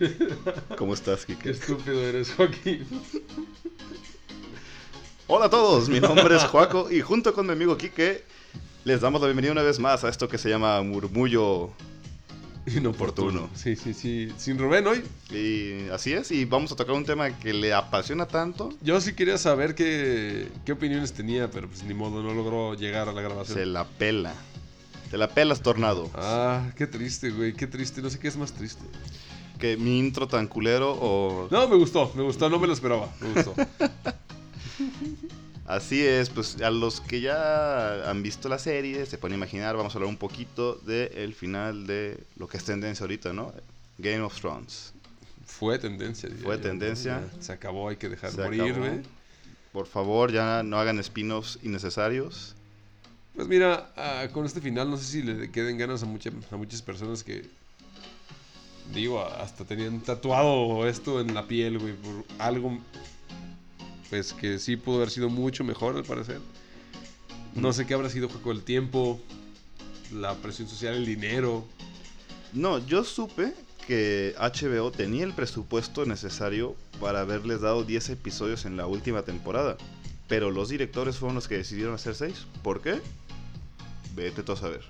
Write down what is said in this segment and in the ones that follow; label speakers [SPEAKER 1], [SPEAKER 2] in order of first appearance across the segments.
[SPEAKER 1] eres.
[SPEAKER 2] ¿Cómo estás,
[SPEAKER 1] Qué
[SPEAKER 2] Kike?
[SPEAKER 1] estúpido eres, Joaquín.
[SPEAKER 2] Hola a todos, mi nombre es Joaco y junto con mi amigo Kike les damos la bienvenida una vez más a esto que se llama Murmullo.
[SPEAKER 1] Inoportuno. Sí, sí, sí. Sin Rubén hoy.
[SPEAKER 2] Y así es, y vamos a tocar un tema que le apasiona tanto.
[SPEAKER 1] Yo sí quería saber qué, qué opiniones tenía, pero pues ni modo, no logró llegar a la grabación.
[SPEAKER 2] Se la pela. Te la pelas, tornado.
[SPEAKER 1] Ah, qué triste, güey, qué triste. No sé qué es más triste.
[SPEAKER 2] Que mi intro tan culero o...
[SPEAKER 1] No, me gustó, me gustó, no me lo esperaba. Me gustó.
[SPEAKER 2] Así es, pues a los que ya han visto la serie, se pueden imaginar, vamos a hablar un poquito del final de lo que es tendencia ahorita, ¿no? Game of Thrones.
[SPEAKER 1] Fue tendencia.
[SPEAKER 2] Fue tendencia.
[SPEAKER 1] Se acabó, hay que dejar
[SPEAKER 2] Se
[SPEAKER 1] morir, güey.
[SPEAKER 2] Por favor, ya no hagan spin-offs innecesarios.
[SPEAKER 1] Pues mira, ah, con este final no sé si le queden ganas a, mucha- a muchas personas que, digo, hasta tenían tatuado esto en la piel, güey, por algo, pues que sí pudo haber sido mucho mejor al parecer. No sé qué habrá sido juego del tiempo, la presión social, el dinero.
[SPEAKER 2] No, yo supe que HBO tenía el presupuesto necesario para haberles dado 10 episodios en la última temporada. Pero los directores fueron los que decidieron hacer 6. ¿Por qué? Vete tú a saber.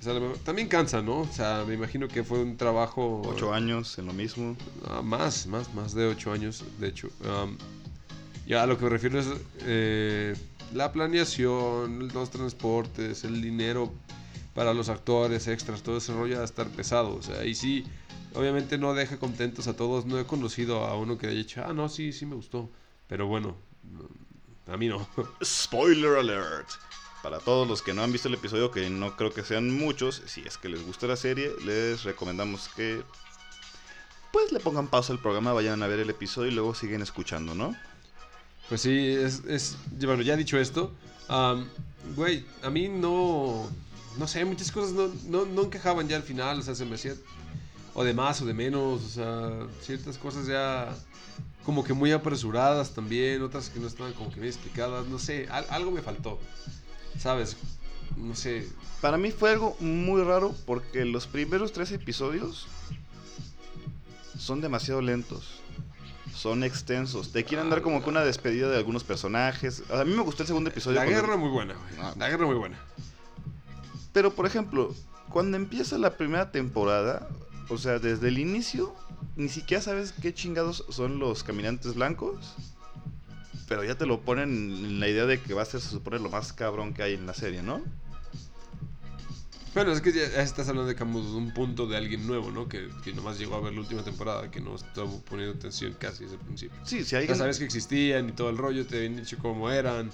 [SPEAKER 1] O sea, también cansa, ¿no? O sea, me imagino que fue un trabajo...
[SPEAKER 2] 8 años en lo mismo.
[SPEAKER 1] Ah, más, más, más de 8 años, de hecho. Am, ya a lo que me refiero es eh, la planeación, los transportes, el dinero para los actores, extras, todo ese rollo a estar pesado. O sea, y sí, obviamente no deja contentos a todos. No he conocido a uno que haya dicho, ah, no, sí, sí me gustó. Pero bueno, no, a mí no.
[SPEAKER 2] Spoiler alert. Para todos los que no han visto el episodio, que no creo que sean muchos, si es que les gusta la serie, les recomendamos que pues le pongan pausa al programa, vayan a ver el episodio y luego siguen escuchando, ¿no?
[SPEAKER 1] Pues sí, es, bueno, ya dicho esto, güey, a mí no, no sé, muchas cosas no, no, no encajaban ya al final, o sea, se me hacía o de más o de menos, o sea, ciertas cosas ya como que muy apresuradas también, otras que no estaban como que bien explicadas, no sé, al- algo me faltó, ¿sabes? No sé,
[SPEAKER 2] Para mí fue algo muy raro porque los primeros tres episodios son demasiado lentos. Son extensos. Te quieren dar como que una despedida de algunos personajes. A mí me gustó el segundo episodio.
[SPEAKER 1] la guerra muy buena,
[SPEAKER 2] Ah.
[SPEAKER 1] la guerra muy buena.
[SPEAKER 2] Pero, por ejemplo, cuando empieza la primera temporada, o sea, desde el inicio, ni siquiera sabes qué chingados son los caminantes blancos. Pero ya te lo ponen en la idea de que va a ser, se supone, lo más cabrón que hay en la serie, ¿no?
[SPEAKER 1] Bueno, es que ya, ya estás hablando de como de un punto de alguien nuevo, ¿no? Que, que nomás llegó a ver la última temporada, que no estuvo poniendo atención casi desde el principio.
[SPEAKER 2] Sí, si
[SPEAKER 1] Ya
[SPEAKER 2] alguien...
[SPEAKER 1] sabes que existían y todo el rollo, te habían dicho cómo eran,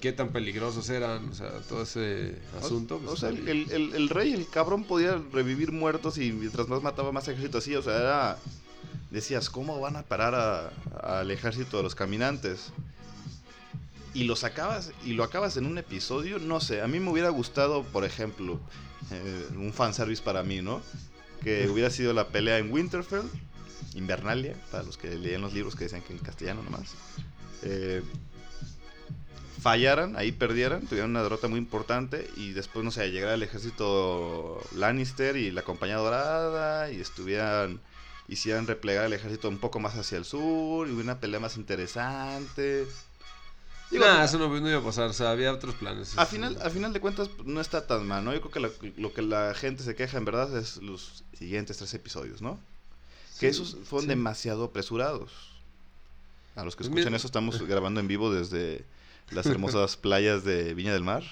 [SPEAKER 1] qué tan peligrosos eran, o sea, todo ese asunto.
[SPEAKER 2] O,
[SPEAKER 1] pues,
[SPEAKER 2] o sea, el, el- el- el rey, el cabrón podía revivir muertos y mientras más mataba más ejército así. O sea, era... Decías, ¿cómo van a parar a- al ejército de los caminantes? Y los acabas, y lo acabas en un episodio, no sé, a mí me hubiera gustado, por ejemplo, eh, un fanservice para mí, ¿no? Que hubiera sido la pelea en Winterfell, Invernalia, para los que leían los libros que decían que en castellano nomás. Eh, fallaran, ahí perdieran, tuvieran una derrota muy importante y después, no sé, llegara el ejército Lannister y la compañía dorada y estuvieran, hicieran replegar el ejército un poco más hacia el sur y hubiera una pelea más interesante. Digo,
[SPEAKER 1] Nah, eso no, no iba a pasar, o sea, había otros planes.
[SPEAKER 2] a final, a final de cuentas pues, no está tan mal, ¿no? Yo creo que la- lo que la gente se queja en verdad es los siguientes tres episodios, ¿no? Que esos fueron
[SPEAKER 1] sí.
[SPEAKER 2] demasiado apresurados. A los que
[SPEAKER 1] Pues
[SPEAKER 2] escuchan
[SPEAKER 1] mira-
[SPEAKER 2] eso, estamos grabando en vivo desde las hermosas playas de Viña del Mar.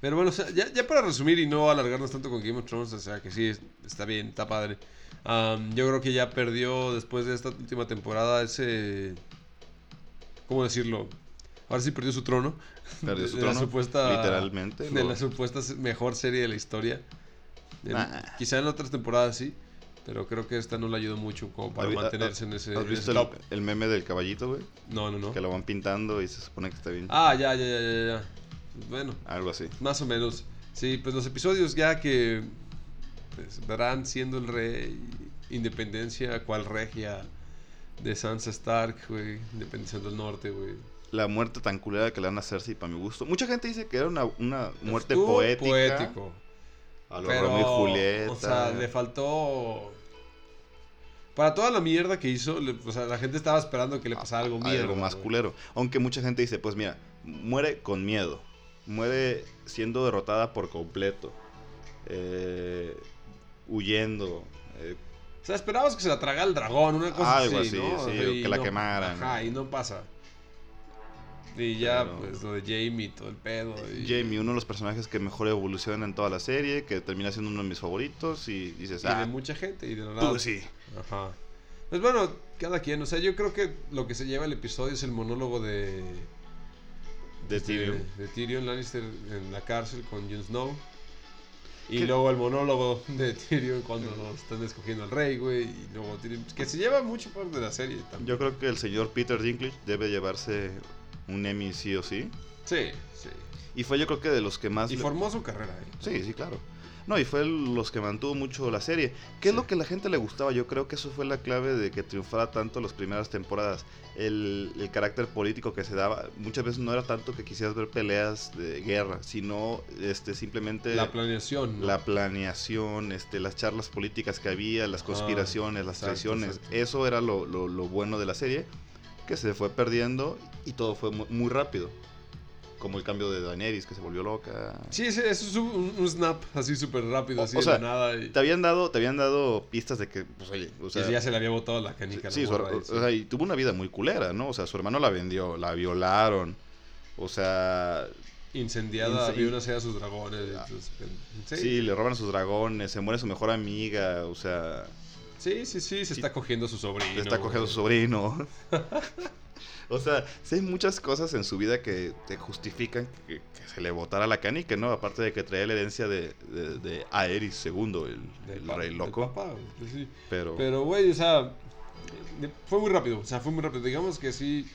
[SPEAKER 1] Pero bueno, o sea, ya, ya para resumir y no alargarnos tanto con Game of Thrones, o sea, que sí, es- está bien, está padre. Yo creo que ya perdió después de esta última temporada ese... ¿Cómo decirlo? Ahora sí perdió su trono.
[SPEAKER 2] Perdió su
[SPEAKER 1] de la
[SPEAKER 2] trono,
[SPEAKER 1] supuesta-
[SPEAKER 2] literalmente.
[SPEAKER 1] De
[SPEAKER 2] lo-
[SPEAKER 1] la supuesta mejor serie de la historia. En-
[SPEAKER 2] Nah.
[SPEAKER 1] Quizá en otras temporadas sí, pero creo que esta no le ayudó mucho como para
[SPEAKER 2] ¿Has vi-
[SPEAKER 1] mantenerse en ese,
[SPEAKER 2] ¿Has
[SPEAKER 1] en
[SPEAKER 2] visto
[SPEAKER 1] ese
[SPEAKER 2] el, meme del caballito, güey?
[SPEAKER 1] No, no, no.
[SPEAKER 2] Que lo van pintando y se supone que está bien.
[SPEAKER 1] Ah, ya, ya, ya, ya, ya. Bueno,
[SPEAKER 2] Algo así.
[SPEAKER 1] más o menos. Sí, pues los episodios ya que pues, siendo el rey, independencia, cual regia de Sansa Stark, güey, independencia del norte, güey.
[SPEAKER 2] la muerte tan culera que le dan a Cersei para mi gusto. Mucha gente dice que era una, una muerte
[SPEAKER 1] Estuvo
[SPEAKER 2] poética.
[SPEAKER 1] poético.
[SPEAKER 2] A lo
[SPEAKER 1] Pero,
[SPEAKER 2] Romeo y Julieta.
[SPEAKER 1] o sea, le faltó... Para toda la mierda que hizo, le- o sea, la gente estaba esperando que le pasara algo mierda.
[SPEAKER 2] algo más
[SPEAKER 1] güey.
[SPEAKER 2] culero. Aunque mucha gente dice, pues mira, muere con miedo. Muere siendo derrotada por completo. eh, huyendo. eh,
[SPEAKER 1] O sea, esperabas que se la tragara el dragón, una cosa
[SPEAKER 2] Algo
[SPEAKER 1] así,
[SPEAKER 2] así,
[SPEAKER 1] ¿no?
[SPEAKER 2] sí, o que la
[SPEAKER 1] no-
[SPEAKER 2] quemaran.
[SPEAKER 1] Ajá, y no pasa. Y ya,
[SPEAKER 2] Pero-
[SPEAKER 1] pues, lo de Jamie, todo el pedo. y-
[SPEAKER 2] Jamie, uno de los personajes que mejor evoluciona en toda la serie, que termina siendo uno de mis favoritos y dices,
[SPEAKER 1] Y de
[SPEAKER 2] ah,
[SPEAKER 1] mucha gente, y de la nada.
[SPEAKER 2] tú sí.
[SPEAKER 1] Ajá. Pues bueno, cada quien. O sea, yo creo que lo que se lleva el episodio es el monólogo de.
[SPEAKER 2] De
[SPEAKER 1] este,
[SPEAKER 2] Tyrion.
[SPEAKER 1] de Tyrion Lannister en la cárcel con Jon Snow. Y
[SPEAKER 2] ¿Qué?
[SPEAKER 1] luego el monólogo de Tyrion cuando están escogiendo al rey, güey. Y luego Tyrion. Que se lleva mucho parte de la serie también.
[SPEAKER 2] Yo creo que el señor Peter Dinklage debe llevarse un Emmy sí o sí.
[SPEAKER 1] Sí, sí.
[SPEAKER 2] Y fue yo creo que de los que más...
[SPEAKER 1] Y
[SPEAKER 2] le-
[SPEAKER 1] formó su carrera, ¿eh?
[SPEAKER 2] Sí, sí, claro. No, y fue el- los que mantuvo mucho la serie. ¿Qué es lo que a la gente le gustaba? Yo creo que eso fue la clave de que triunfara tanto las primeras temporadas. El, el carácter político que se daba. Muchas veces no era tanto que quisieras ver peleas de guerra, sino este simplemente
[SPEAKER 1] La planeación. ¿no?
[SPEAKER 2] la planeación, este, las charlas políticas que había, las conspiraciones, las
[SPEAKER 1] exacto,
[SPEAKER 2] traiciones.
[SPEAKER 1] exacto.
[SPEAKER 2] Eso era lo, lo- lo bueno de la serie, que se fue perdiendo y todo fue mu- muy rápido. Como el cambio de Daenerys, que se volvió loca.
[SPEAKER 1] Sí, sí, eso es un, un snap así súper rápido,
[SPEAKER 2] O-
[SPEAKER 1] así
[SPEAKER 2] o
[SPEAKER 1] de
[SPEAKER 2] sea,
[SPEAKER 1] la nada. Y,
[SPEAKER 2] Te habían dado, te habían dado pistas de que, pues oye, o sea,
[SPEAKER 1] y ya se le había botado la canica. a la
[SPEAKER 2] sí, su-
[SPEAKER 1] y
[SPEAKER 2] o sea, y tuvo una vida muy culera, ¿no? O sea, su hermano la vendió, la violaron, o sea,
[SPEAKER 1] Incendiada,
[SPEAKER 2] Ince-
[SPEAKER 1] había una sea sus dragones. entonces, sí,
[SPEAKER 2] sí. le roban a sus dragones, se muere su mejor amiga, o sea,
[SPEAKER 1] sí, sí, sí, se está cogiendo a su sobrino.
[SPEAKER 2] le está cogiendo a su sobrino. o sea, sí hay muchas cosas en su vida que te justifican que, que se le botara la canica, ¿no? Aparte de que traía la herencia de, de, de Aerys II, el, rey loco.
[SPEAKER 1] papá, güey, pues sí.
[SPEAKER 2] Pero,
[SPEAKER 1] Pero, güey, o sea, fue muy rápido. O sea, fue muy rápido. Digamos que sí.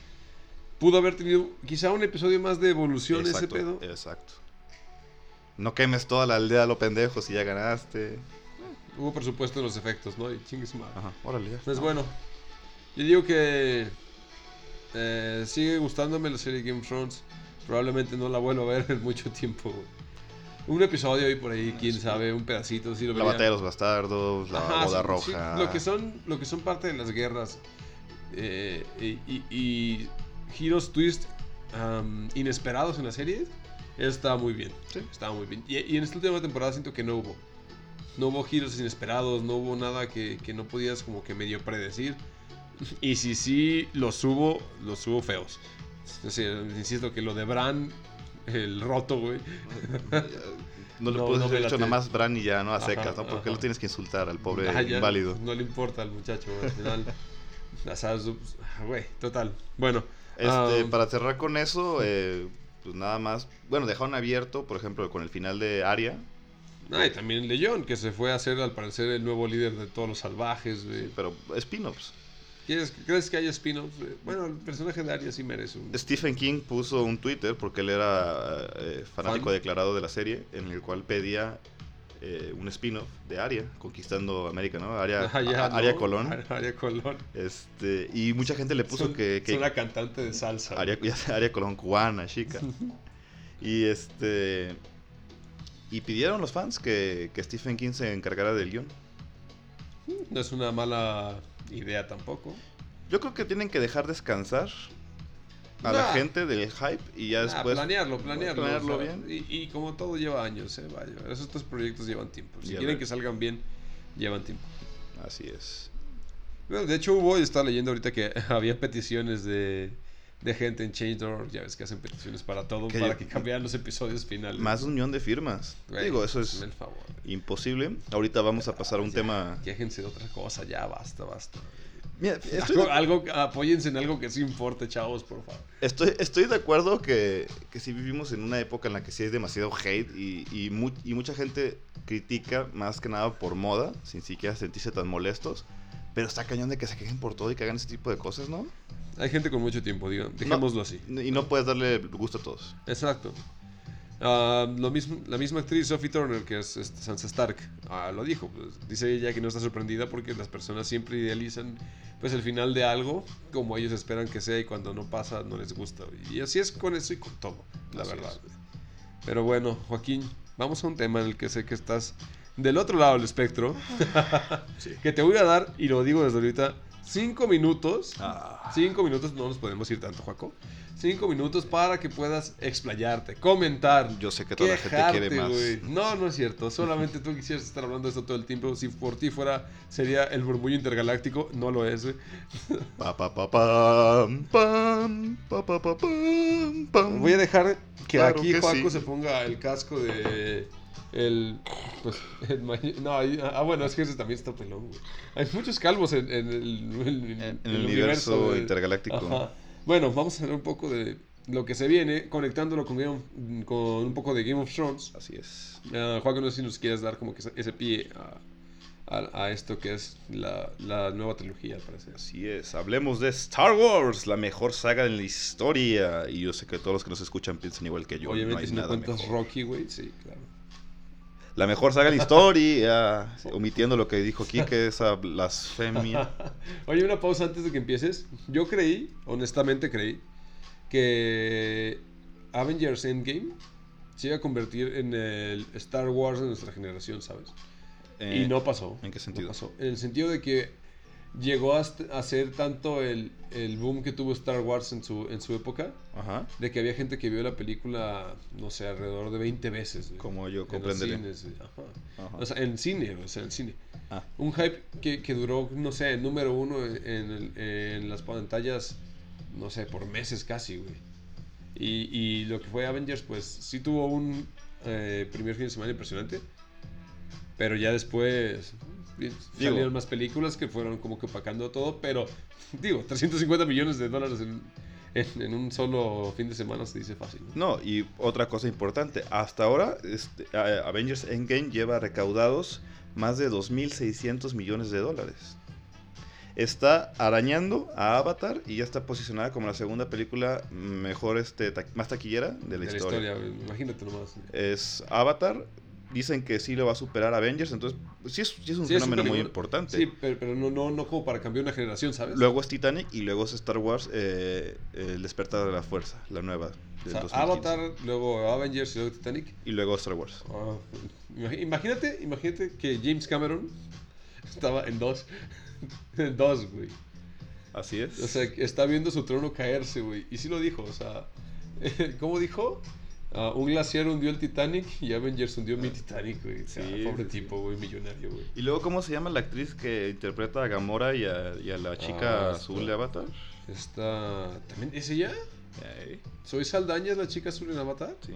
[SPEAKER 1] Pudo haber tenido quizá un episodio más de evolución
[SPEAKER 2] exacto,
[SPEAKER 1] ese pedo.
[SPEAKER 2] exacto. No quemes toda la aldea a lo pendejo si ya ganaste.
[SPEAKER 1] Hubo presupuesto en los efectos, ¿no? Y chingue su madre.
[SPEAKER 2] Ajá, órale. ya.
[SPEAKER 1] Pues bueno, yo digo que eh, sigue gustándome la serie Game of Thrones. Probablemente no la vuelvo a ver en mucho tiempo. güey. Un episodio ahí por ahí, quién sabe, un pedacito. Sí lo
[SPEAKER 2] La batalla de los bastardos, la
[SPEAKER 1] Ajá,
[SPEAKER 2] boda
[SPEAKER 1] sí, sí,
[SPEAKER 2] roja.
[SPEAKER 1] lo, que son, lo que son parte de las guerras eh, y, y- y giros, twist inesperados en la serie, está muy bien.
[SPEAKER 2] Sí.
[SPEAKER 1] Está muy bien. Y, y en esta última temporada siento que no hubo. No hubo giros inesperados, no hubo nada que, que no podías como que medio predecir. Y si sí los hubo, los hubo feos. O sea, insisto que lo de Bran, el roto, güey.
[SPEAKER 2] No le
[SPEAKER 1] No,
[SPEAKER 2] puedes
[SPEAKER 1] no
[SPEAKER 2] haber hecho nada más Bran y ya, ¿no? A
[SPEAKER 1] Ajá,
[SPEAKER 2] secas, ¿no? ¿Por qué
[SPEAKER 1] ajá.
[SPEAKER 2] lo tienes que insultar al pobre
[SPEAKER 1] Ah, ya,
[SPEAKER 2] inválido?
[SPEAKER 1] No le importa al muchacho, güey, al final. güey, total. Bueno.
[SPEAKER 2] Este,
[SPEAKER 1] um,
[SPEAKER 2] para cerrar con eso, eh, pues nada más. Bueno, dejaron abierto, por ejemplo, con el final de Aria.
[SPEAKER 1] ah, y también León, que se fue a ser al parecer el nuevo líder de todos los salvajes, güey.
[SPEAKER 2] Pero spin-offs.
[SPEAKER 1] ¿Quieres- ¿Crees que haya spin-offs? güey? Bueno, el personaje de Arya sí merece un...
[SPEAKER 2] Stephen King puso un Twitter porque él era eh, fanático
[SPEAKER 1] Fan.
[SPEAKER 2] declarado de la serie, en el cual pedía eh, un spin-off de Aria, conquistando América, ¿no? Aria,
[SPEAKER 1] Ah, ya,
[SPEAKER 2] a-
[SPEAKER 1] ¿no?
[SPEAKER 2] Aria Colón.
[SPEAKER 1] Ar- Aria Colón.
[SPEAKER 2] Este, y mucha gente le puso
[SPEAKER 1] Son-
[SPEAKER 2] que, que
[SPEAKER 1] Es una cantante de salsa.
[SPEAKER 2] Aria Colón cubana, chica. y este. Y pidieron los fans que, que Stephen King se encargara del guion.
[SPEAKER 1] No es una mala idea tampoco.
[SPEAKER 2] Yo creo que tienen que dejar descansar a la
[SPEAKER 1] Nah.
[SPEAKER 2] gente del hype y ya
[SPEAKER 1] Ah,
[SPEAKER 2] después.
[SPEAKER 1] planearlo, planearlo.
[SPEAKER 2] planearlo
[SPEAKER 1] o sea,
[SPEAKER 2] bien.
[SPEAKER 1] Y, y como todo lleva años, ¿eh? Vaya, estos proyectos llevan tiempo. Si quieren que salgan bien, llevan tiempo.
[SPEAKER 2] Así es.
[SPEAKER 1] Bueno, de hecho hubo, y estaba leyendo ahorita que había peticiones de, de gente en Change.org, ya ves que hacen peticiones para todo,
[SPEAKER 2] Que
[SPEAKER 1] para
[SPEAKER 2] yo-
[SPEAKER 1] que cambiaran los episodios finales.
[SPEAKER 2] Más de un millón de firmas.
[SPEAKER 1] Güey,
[SPEAKER 2] Digo, eso es
[SPEAKER 1] el favor.
[SPEAKER 2] imposible. Ahorita vamos a pasar a un
[SPEAKER 1] Ya,
[SPEAKER 2] tema.
[SPEAKER 1] Quéjense de otra cosa, ya basta, basta.
[SPEAKER 2] Mira, estoy
[SPEAKER 1] Algo, apóyense en algo que sí importe, chavos, por favor.
[SPEAKER 2] estoy, estoy de acuerdo que, que sí vivimos en una época en la que sí hay demasiado hate y, y, mu- y mucha gente critica más que nada por moda, sin siquiera sentirse tan molestos. Pero está cañón de que se quejen por todo y que hagan ese tipo de cosas, ¿no?
[SPEAKER 1] Hay gente con mucho tiempo, digan, dejémoslo así.
[SPEAKER 2] Y no puedes darle gusto a todos.
[SPEAKER 1] Exacto. Ah, lo mismo, la misma actriz Sophie Turner, que es este, Sansa Stark, ah, lo dijo. pues, dice ella que no está sorprendida porque las personas siempre idealizan pues el final de algo como ellos esperan que sea y cuando no pasa no les gusta. Y así es con eso y con todo, la
[SPEAKER 2] Así
[SPEAKER 1] verdad.
[SPEAKER 2] es.
[SPEAKER 1] Pero bueno, Joaquín, vamos a un tema en el que sé que estás del otro lado del espectro,
[SPEAKER 2] Sí.
[SPEAKER 1] que te voy a dar, y lo digo desde ahorita, cinco minutos.
[SPEAKER 2] Ah,
[SPEAKER 1] Cinco minutos, no nos podemos ir tanto, Joaco. Cinco minutos para que puedas explayarte, comentar.
[SPEAKER 2] yo sé que toda la gente quiere más.
[SPEAKER 1] No, no es cierto. Solamente tú quisieras estar hablando de esto todo el tiempo. Si por ti fuera, sería el murmullo intergaláctico. No lo es, güey.
[SPEAKER 2] Pa, pa, pa, pam, pam, pa, pa, pa, pam, pam.
[SPEAKER 1] Voy a dejar que
[SPEAKER 2] Claro
[SPEAKER 1] aquí
[SPEAKER 2] que sí.
[SPEAKER 1] se ponga el casco de. El. Pues. el no, ahí- ah, bueno, es que ese también está pelón, güey. Hay muchos calvos en, en el, en-
[SPEAKER 2] el universo intergaláctico.
[SPEAKER 1] Ajá. Bueno, vamos a hablar un poco de lo que se viene, conectándolo con, Game of- con un poco de Game of Thrones.
[SPEAKER 2] Así es.
[SPEAKER 1] Uh, Joaquín, no sé si nos quieres dar como que ese, pie a, a- a esto que es la, la nueva trilogía, al parecer.
[SPEAKER 2] Así es. Hablemos de Star Wars, la mejor saga en la historia. Y yo sé que todos los que nos escuchan piensan igual que yo.
[SPEAKER 1] Obviamente,
[SPEAKER 2] no hay
[SPEAKER 1] si no
[SPEAKER 2] nada
[SPEAKER 1] cuentas
[SPEAKER 2] mejor.
[SPEAKER 1] Rocky, güey, sí, claro.
[SPEAKER 2] La mejor saga en la historia. omitiendo lo que dijo Kike, esa blasfemia.
[SPEAKER 1] Oye, una pausa antes de que empieces. Yo creí, honestamente creí, que Avengers Endgame se iba a convertir en el Star Wars de nuestra generación, ¿sabes?
[SPEAKER 2] Eh,
[SPEAKER 1] y no pasó.
[SPEAKER 2] ¿en qué sentido?
[SPEAKER 1] No pasó. En el sentido de que llegó a, a ser tanto el, el boom que tuvo Star Wars en su, en su época,
[SPEAKER 2] Ajá.
[SPEAKER 1] de que había gente que vio la película, no sé, alrededor de 20 veces. güey,
[SPEAKER 2] Como yo
[SPEAKER 1] en
[SPEAKER 2] comprenderé.
[SPEAKER 1] cines, güey, ajá.
[SPEAKER 2] Ajá.
[SPEAKER 1] O sea, en cine, o sea, en cine.
[SPEAKER 2] Ah,
[SPEAKER 1] Un hype que, que duró, no sé, el número uno en, en las pantallas, no sé, por meses casi, güey. Y, y lo que fue Avengers, pues sí tuvo un eh, primer fin de semana impresionante. Pero ya después
[SPEAKER 2] Digo-
[SPEAKER 1] salieron más películas que fueron como que opacando todo. Pero, digo, 350 millones de dólares en, en- en un solo fin de semana se dice fácil. ¿no?
[SPEAKER 2] No, y otra cosa importante, hasta ahora este, Avengers Endgame lleva recaudados más de 2.600 millones de dólares. Está arañando a Avatar y ya está posicionada como la segunda película mejor, este, ta- más taquillera de la,
[SPEAKER 1] de la
[SPEAKER 2] historia.
[SPEAKER 1] historia, güey, imagínate nomás.
[SPEAKER 2] Es Avatar, dicen que sí lo va a superar Avengers, entonces sí es, sí es un
[SPEAKER 1] Sí, es un
[SPEAKER 2] fenómeno muy importante.
[SPEAKER 1] Sí, pero, pero no, no, no como para cambiar una generación, ¿sabes?
[SPEAKER 2] Luego es Titanic y luego es Star Wars, eh, El despertar de la fuerza, la nueva.
[SPEAKER 1] O
[SPEAKER 2] Del
[SPEAKER 1] sea,
[SPEAKER 2] 2015.
[SPEAKER 1] Avatar, luego Avengers y luego Titanic.
[SPEAKER 2] Y luego Star Wars.
[SPEAKER 1] Ah, imag- imagínate, imagínate que James Cameron estaba en dos. en dos, güey.
[SPEAKER 2] Así es.
[SPEAKER 1] O sea, está viendo su trono caerse, güey. Y sí lo dijo, o sea. ¿Cómo dijo? Ah, un glaciar hundió el Titanic y Avengers hundió mi Titanic, güey.
[SPEAKER 2] Sí,
[SPEAKER 1] pobre
[SPEAKER 2] sí, sí.
[SPEAKER 1] tipo, güey, millonario, güey.
[SPEAKER 2] Y luego, ¿cómo se llama la actriz que interpreta a Gamora y a, y a la chica
[SPEAKER 1] Ah,
[SPEAKER 2] azul de Avatar?
[SPEAKER 1] Está. ¿También es ella? ¿Soy Saldaña, la chica azul en Avatar?
[SPEAKER 2] sí.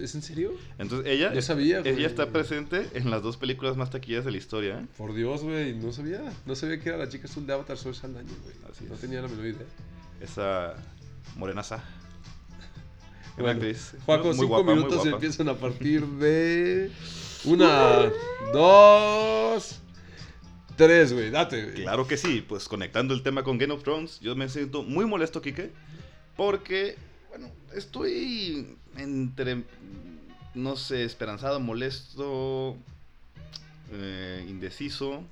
[SPEAKER 1] ¿Es en serio?
[SPEAKER 2] Entonces, ella,
[SPEAKER 1] No sabía, güey.
[SPEAKER 2] ella está presente en las dos películas más taquilleras de la historia. ¿eh?
[SPEAKER 1] Por Dios, güey, no sabía. No sabía que era la chica azul de Avatar, soy Saldaña, güey.
[SPEAKER 2] Así
[SPEAKER 1] no
[SPEAKER 2] es.
[SPEAKER 1] tenía la menor idea.
[SPEAKER 2] Esa morenaza. Una actriz.
[SPEAKER 1] Juaco,
[SPEAKER 2] muy
[SPEAKER 1] cinco
[SPEAKER 2] guapa, muy
[SPEAKER 1] minutos
[SPEAKER 2] guapa.
[SPEAKER 1] empiezan a partir de. Una, dos, tres, güey. Date, güey.
[SPEAKER 2] Claro que sí, pues conectando el tema con Game of Thrones, yo me siento muy molesto, Kike, porque, bueno, estoy entre, no sé, esperanzado, molesto, eh, indeciso,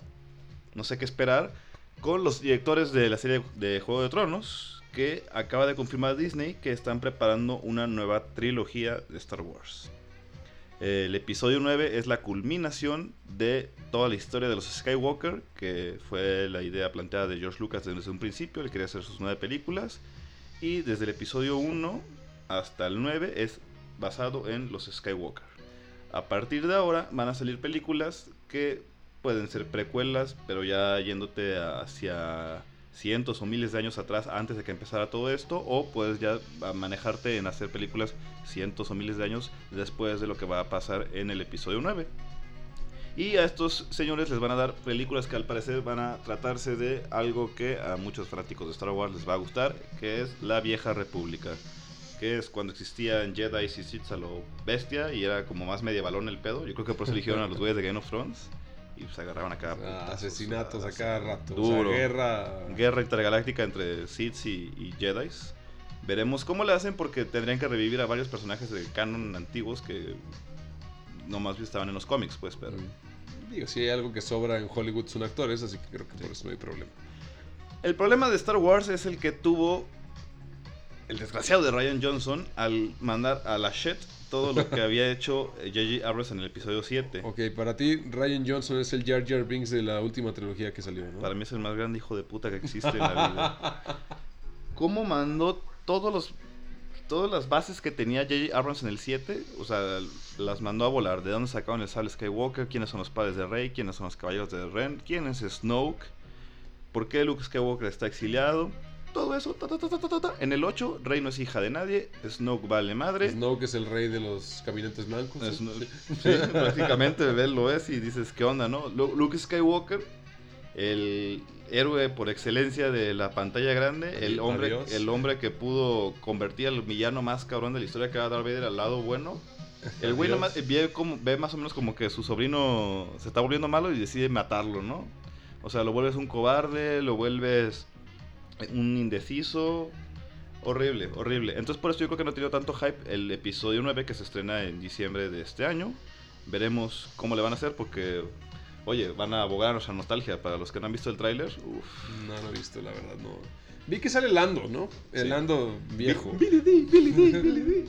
[SPEAKER 2] no sé qué esperar, con los directores de la serie de Juego de Tronos, que acaba de confirmar Disney que están preparando una nueva trilogía de Star Wars. El episodio 9 es la culminación de toda la historia de los Skywalker, que fue la idea planteada de George Lucas desde un principio, él quería hacer sus nueve películas, y desde el episodio 1 hasta el 9 es basado en los Skywalker. A partir de ahora van a salir películas que pueden ser precuelas, pero ya yéndote hacia cientos o miles de años atrás antes de que empezara todo esto, o puedes ya manejarte en hacer películas cientos o miles de años después de lo que va a pasar en el episodio 9. Y a estos señores les van a dar películas que al parecer van a tratarse de algo que a muchos fanáticos de Star Wars les va a gustar, que es la vieja república. Que es cuando existían Jedi y Sith a lo bestia y era como más medievalón el pedo. Yo creo que por eso eligieron a los güeyes de Game of Thrones y pues agarraban acá.
[SPEAKER 1] Ah,
[SPEAKER 2] putazos,
[SPEAKER 1] asesinatos
[SPEAKER 2] a-
[SPEAKER 1] a cada rato.
[SPEAKER 2] Duro.
[SPEAKER 1] O sea, guerra.
[SPEAKER 2] Guerra intergaláctica entre Sith y, y Jedis. Veremos cómo le hacen porque tendrían que revivir a varios personajes de canon antiguos que nomás estaban en los cómics, pues, pero...
[SPEAKER 1] Digo, si hay algo que sobra en Hollywood son actores, así que creo que por eso no hay problema.
[SPEAKER 2] El problema de Star Wars es el que tuvo el desgraciado de Ryan Johnson al mandar a la shit todo lo que había hecho J.J. Abrams en el episodio 7.
[SPEAKER 1] Ok, para ti Ryan Johnson es el Jar Jar Binks de la última trilogía que salió, ¿no?
[SPEAKER 2] Para mí es el más grande hijo de puta que existe en la vida. ¿Cómo mandó todos los todas las bases que tenía J.J. Abrams en el 7, o sea, las mandó a volar. ¿De dónde sacaron el sable Skywalker? ¿Quiénes son los padres de Rey? ¿Quiénes son los caballeros de Ren? ¿Quién es Snoke? ¿Por qué Luke Skywalker está exiliado? Todo eso. Ta, ta, ta, en el 8, Rey no es hija de nadie. Snoke vale madre.
[SPEAKER 1] Snoke es el rey de los caminantes blancos.
[SPEAKER 2] ¿sí? sí, prácticamente él lo es y dices, ¿qué onda, no? Luke Skywalker, el héroe por excelencia de la pantalla grande, el hombre, el hombre que pudo convertir al villano más cabrón de la historia que va a Darth Vader al lado bueno. El güey nomás ve, como, ve más o menos como que su sobrino se está volviendo malo y decide matarlo, ¿no? O sea, lo vuelves un cobarde, lo vuelves un indeciso. Horrible, horrible. Entonces por eso yo creo que no ha tenido tanto hype el episodio 9 que se estrena en diciembre de este año. Veremos cómo le van a hacer porque Oye, van a abogar a nuestra nostalgia. Para los que no han visto el tráiler,
[SPEAKER 1] No, lo he visto, la verdad, no. Vi que sale Lando, ¿no? El Lando viejo.
[SPEAKER 2] Billy D, Billy D, Billy D.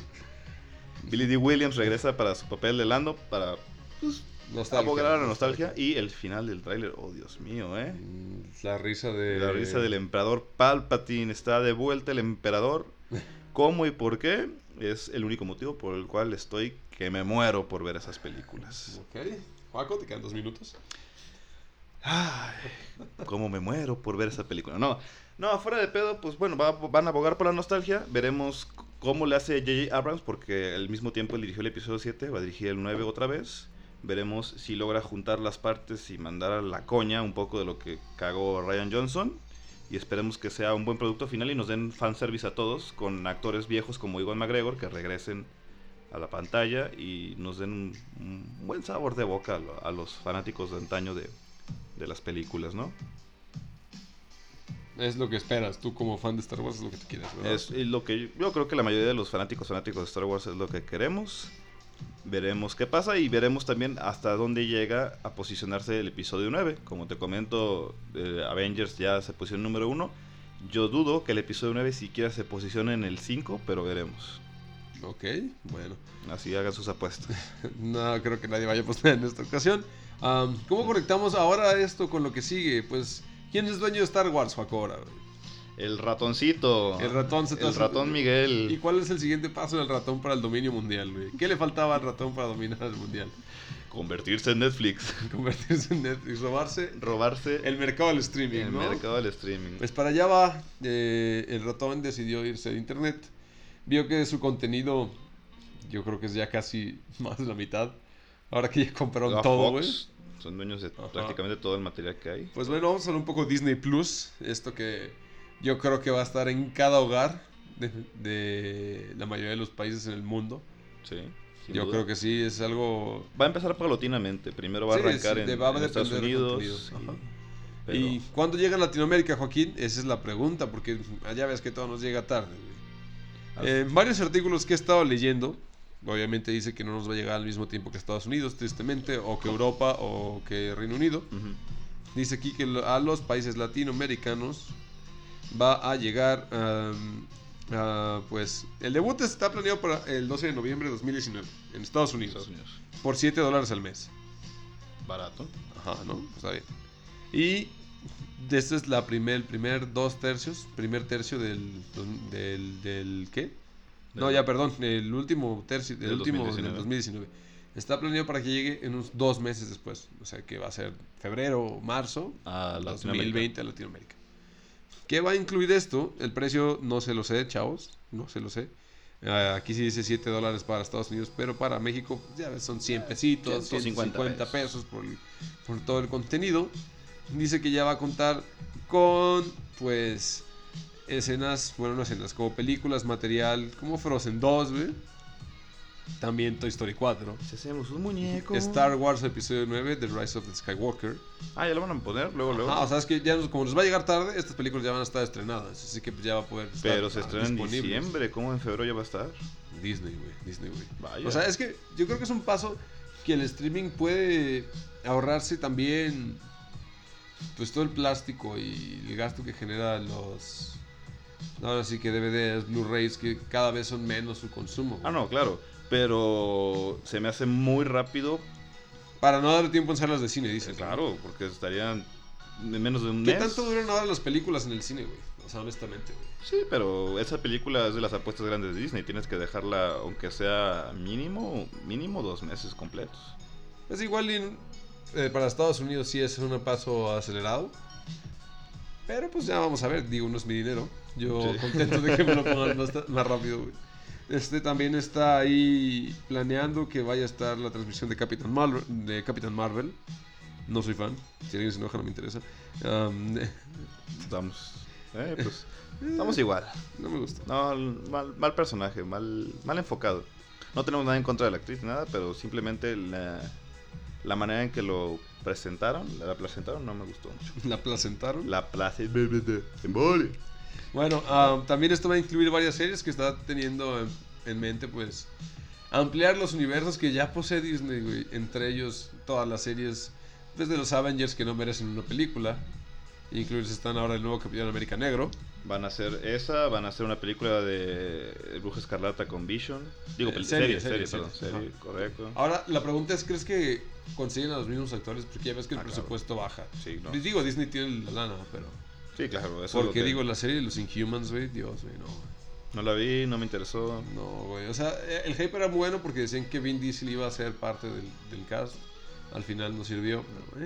[SPEAKER 2] Billy D. Williams regresa para su papel de Lando para pues, abogar a la nostalgia. Y el final del tráiler, oh Dios mío, ¿eh?
[SPEAKER 1] Mm, la risa de...
[SPEAKER 2] La risa del emperador Palpatine. Está de vuelta el emperador. ¿Cómo y por qué? Es el único motivo por el cual estoy que me muero por ver esas películas.
[SPEAKER 1] Ok. Juaco, te quedan dos minutos.
[SPEAKER 2] Ay, cómo me muero por ver esa película. No, no, fuera de pedo, pues bueno, van a abogar por la nostalgia. Veremos cómo le hace J.J. Abrams, porque al mismo tiempo él dirigió el episodio 7, va a dirigir el 9 otra vez. Veremos si logra juntar las partes y mandar a la coña un poco de lo que cagó Ryan Johnson. Y esperemos que sea un buen producto final y nos den fanservice a todos con actores viejos como Iwan McGregor que regresen a la pantalla y nos den un, buen sabor de boca a, los fanáticos de antaño de, las películas, ¿no?
[SPEAKER 1] Es lo que esperas, tú como fan de Star Wars es lo que tú quieres, ¿verdad?
[SPEAKER 2] Es lo que yo, creo que la mayoría de los fanáticos fanáticos de Star Wars es lo que queremos. Veremos qué pasa y veremos también hasta dónde llega a posicionarse el episodio 9. Como te comento, eh, Avengers ya se posiciona número 1. Yo dudo que el episodio 9 siquiera se posicione en el 5, pero veremos.
[SPEAKER 1] Ok, bueno.
[SPEAKER 2] Así hagan sus apuestas.
[SPEAKER 1] no creo que nadie vaya a apostar en esta ocasión. ¿Cómo conectamos ahora esto con lo que sigue? Pues, ¿quién es dueño de Star Wars, ahora?
[SPEAKER 2] El ratoncito.
[SPEAKER 1] El ratón se
[SPEAKER 2] El ratón Miguel.
[SPEAKER 1] ¿Y cuál es el siguiente paso del ratón para el dominio mundial, güey? ¿Qué le faltaba al ratón para dominar el mundial?
[SPEAKER 2] Convertirse en Netflix.
[SPEAKER 1] Convertirse en Netflix. Robarse.
[SPEAKER 2] Robarse.
[SPEAKER 1] El mercado del streaming,
[SPEAKER 2] El mercado del streaming.
[SPEAKER 1] Pues para allá va. Eh, el ratón decidió irse de internet vio que su contenido, yo creo que es ya casi más de la mitad. Ahora que ya compraron todo, güey.
[SPEAKER 2] Son dueños de prácticamente todo el material que hay.
[SPEAKER 1] Pues bueno, vamos a hablar un poco de Disney Plus. Esto que yo creo que va a estar en cada hogar de, la mayoría de los países en el mundo.
[SPEAKER 2] Sí.
[SPEAKER 1] Yo creo que sí, es algo...
[SPEAKER 2] Va a empezar paulatinamente. Primero va a arrancar en, Estados Unidos.
[SPEAKER 1] Y, ¿Y cuándo llega a Latinoamérica, Joaquín? Esa es la pregunta, porque allá ves que todo nos llega tarde. En eh, varios artículos que he estado leyendo, obviamente dice que no nos va a llegar al mismo tiempo que Estados Unidos, tristemente, o que Europa o que Reino Unido. Dice aquí que a los países latinoamericanos va a llegar, pues, el debut está planeado para el 12 de noviembre de 2019 en Estados Unidos, por 7 dólares al mes.
[SPEAKER 2] Barato.
[SPEAKER 1] Ajá, ¿no? Está bien. Y este es la primer, el primer dos tercios, primer tercio del, del, del ¿qué? No, ya, perdón, el último tercio, del último 2019. 2019. Está planeado para que llegue en unos dos meses después, o sea que va a ser febrero o marzo
[SPEAKER 2] a
[SPEAKER 1] 2020 a Latinoamérica. ¿Qué va a incluir esto? El precio no se lo sé, chavos, no se lo sé. Ah, aquí sí dice 7 dólares para Estados Unidos, pero para México ya ves, son 100 pesitos, 150 pesos por, por todo el contenido dice que ya va a contar con, pues, escenas, bueno, no escenas, como películas, material, como Frozen 2, güey. También Toy Story 4.
[SPEAKER 2] Si hacemos un muñeco.
[SPEAKER 1] Star Wars Episodio 9, The Rise of the Skywalker.
[SPEAKER 2] Ah, ya lo van a poner luego, luego.
[SPEAKER 1] Ah, o sea, es que ya nos- como nos va a llegar tarde, estas películas ya van a estar estrenadas. Así que ya va a poder estar
[SPEAKER 2] Pero se
[SPEAKER 1] ah,
[SPEAKER 2] estrena en diciembre. ¿Cómo en febrero ya va a estar?
[SPEAKER 1] Disney, güey. Disney, güey.
[SPEAKER 2] Vaya.
[SPEAKER 1] O sea, es que yo creo que es un paso que el streaming puede ahorrarse también. Pues todo el plástico y el gasto que genera los. Ahora sí que DVDs, Blu-rays, que cada vez son menos su consumo. güey.
[SPEAKER 2] Ah, no, claro. Pero se me hace muy rápido.
[SPEAKER 1] Para no dar tiempo en salas de cine, dice.
[SPEAKER 2] Claro, porque estarían en menos de un
[SPEAKER 1] ¿Qué
[SPEAKER 2] mes.
[SPEAKER 1] tanto duran ahora las películas en el cine, güey? O sea, honestamente, güey.
[SPEAKER 2] Sí, pero esa película es de las apuestas grandes de Disney. Tienes que dejarla, aunque sea mínimo, mínimo dos meses completos.
[SPEAKER 1] Es igual en- eh, para Estados Unidos sí es un paso acelerado. Pero pues ya vamos a ver, digo, no es mi dinero. Yo
[SPEAKER 2] Sí.
[SPEAKER 1] contento de que me lo pongan más, más rápido, güey. Este también está ahí planeando que vaya a estar la transmisión de Capitán Marvel. De Capitán Marvel. No soy fan. Si alguien se enoja, no me interesa. Um,
[SPEAKER 2] Estamos. Eh, pues. Estamos igual.
[SPEAKER 1] no me gusta.
[SPEAKER 2] No, mal, mal personaje, mal, mal enfocado. No tenemos nada en contra de la actriz, nada, pero simplemente la, la manera en que lo presentaron, la presentaron no me gustó mucho.
[SPEAKER 1] La placentaron.
[SPEAKER 2] La embole.
[SPEAKER 1] Bueno, ah, también esto va a incluir varias series que está teniendo en, en mente, pues, ampliar los universos que ya posee Disney, güey. Entre ellos, todas las series, desde los Avengers que no merecen una película. Incluidos están ahora el nuevo Capitán América Negro.
[SPEAKER 2] Van a hacer esa, van a hacer una película de El Bruja Escarlata con Vision. Digo,
[SPEAKER 1] Eh, serie,
[SPEAKER 2] serie, serie,
[SPEAKER 1] serie,
[SPEAKER 2] perdón,
[SPEAKER 1] serie.
[SPEAKER 2] correcto.
[SPEAKER 1] Ahora, la pregunta es, ¿crees que consiguen a los mismos actores? Porque ya ves que el
[SPEAKER 2] Ah, claro.
[SPEAKER 1] presupuesto baja.
[SPEAKER 2] Sí, no.
[SPEAKER 1] Digo, Disney tiene la lana, pero...
[SPEAKER 2] Sí, claro, eso es lo
[SPEAKER 1] Porque
[SPEAKER 2] que-
[SPEAKER 1] digo, la serie de los Inhumans, güey, Dios, güey, no. güey.
[SPEAKER 2] No la vi, no me interesó.
[SPEAKER 1] No, güey. O sea, eh, el hype era bueno porque decían que Vin Diesel iba a ser parte del, del cast. Al final no sirvió, pero,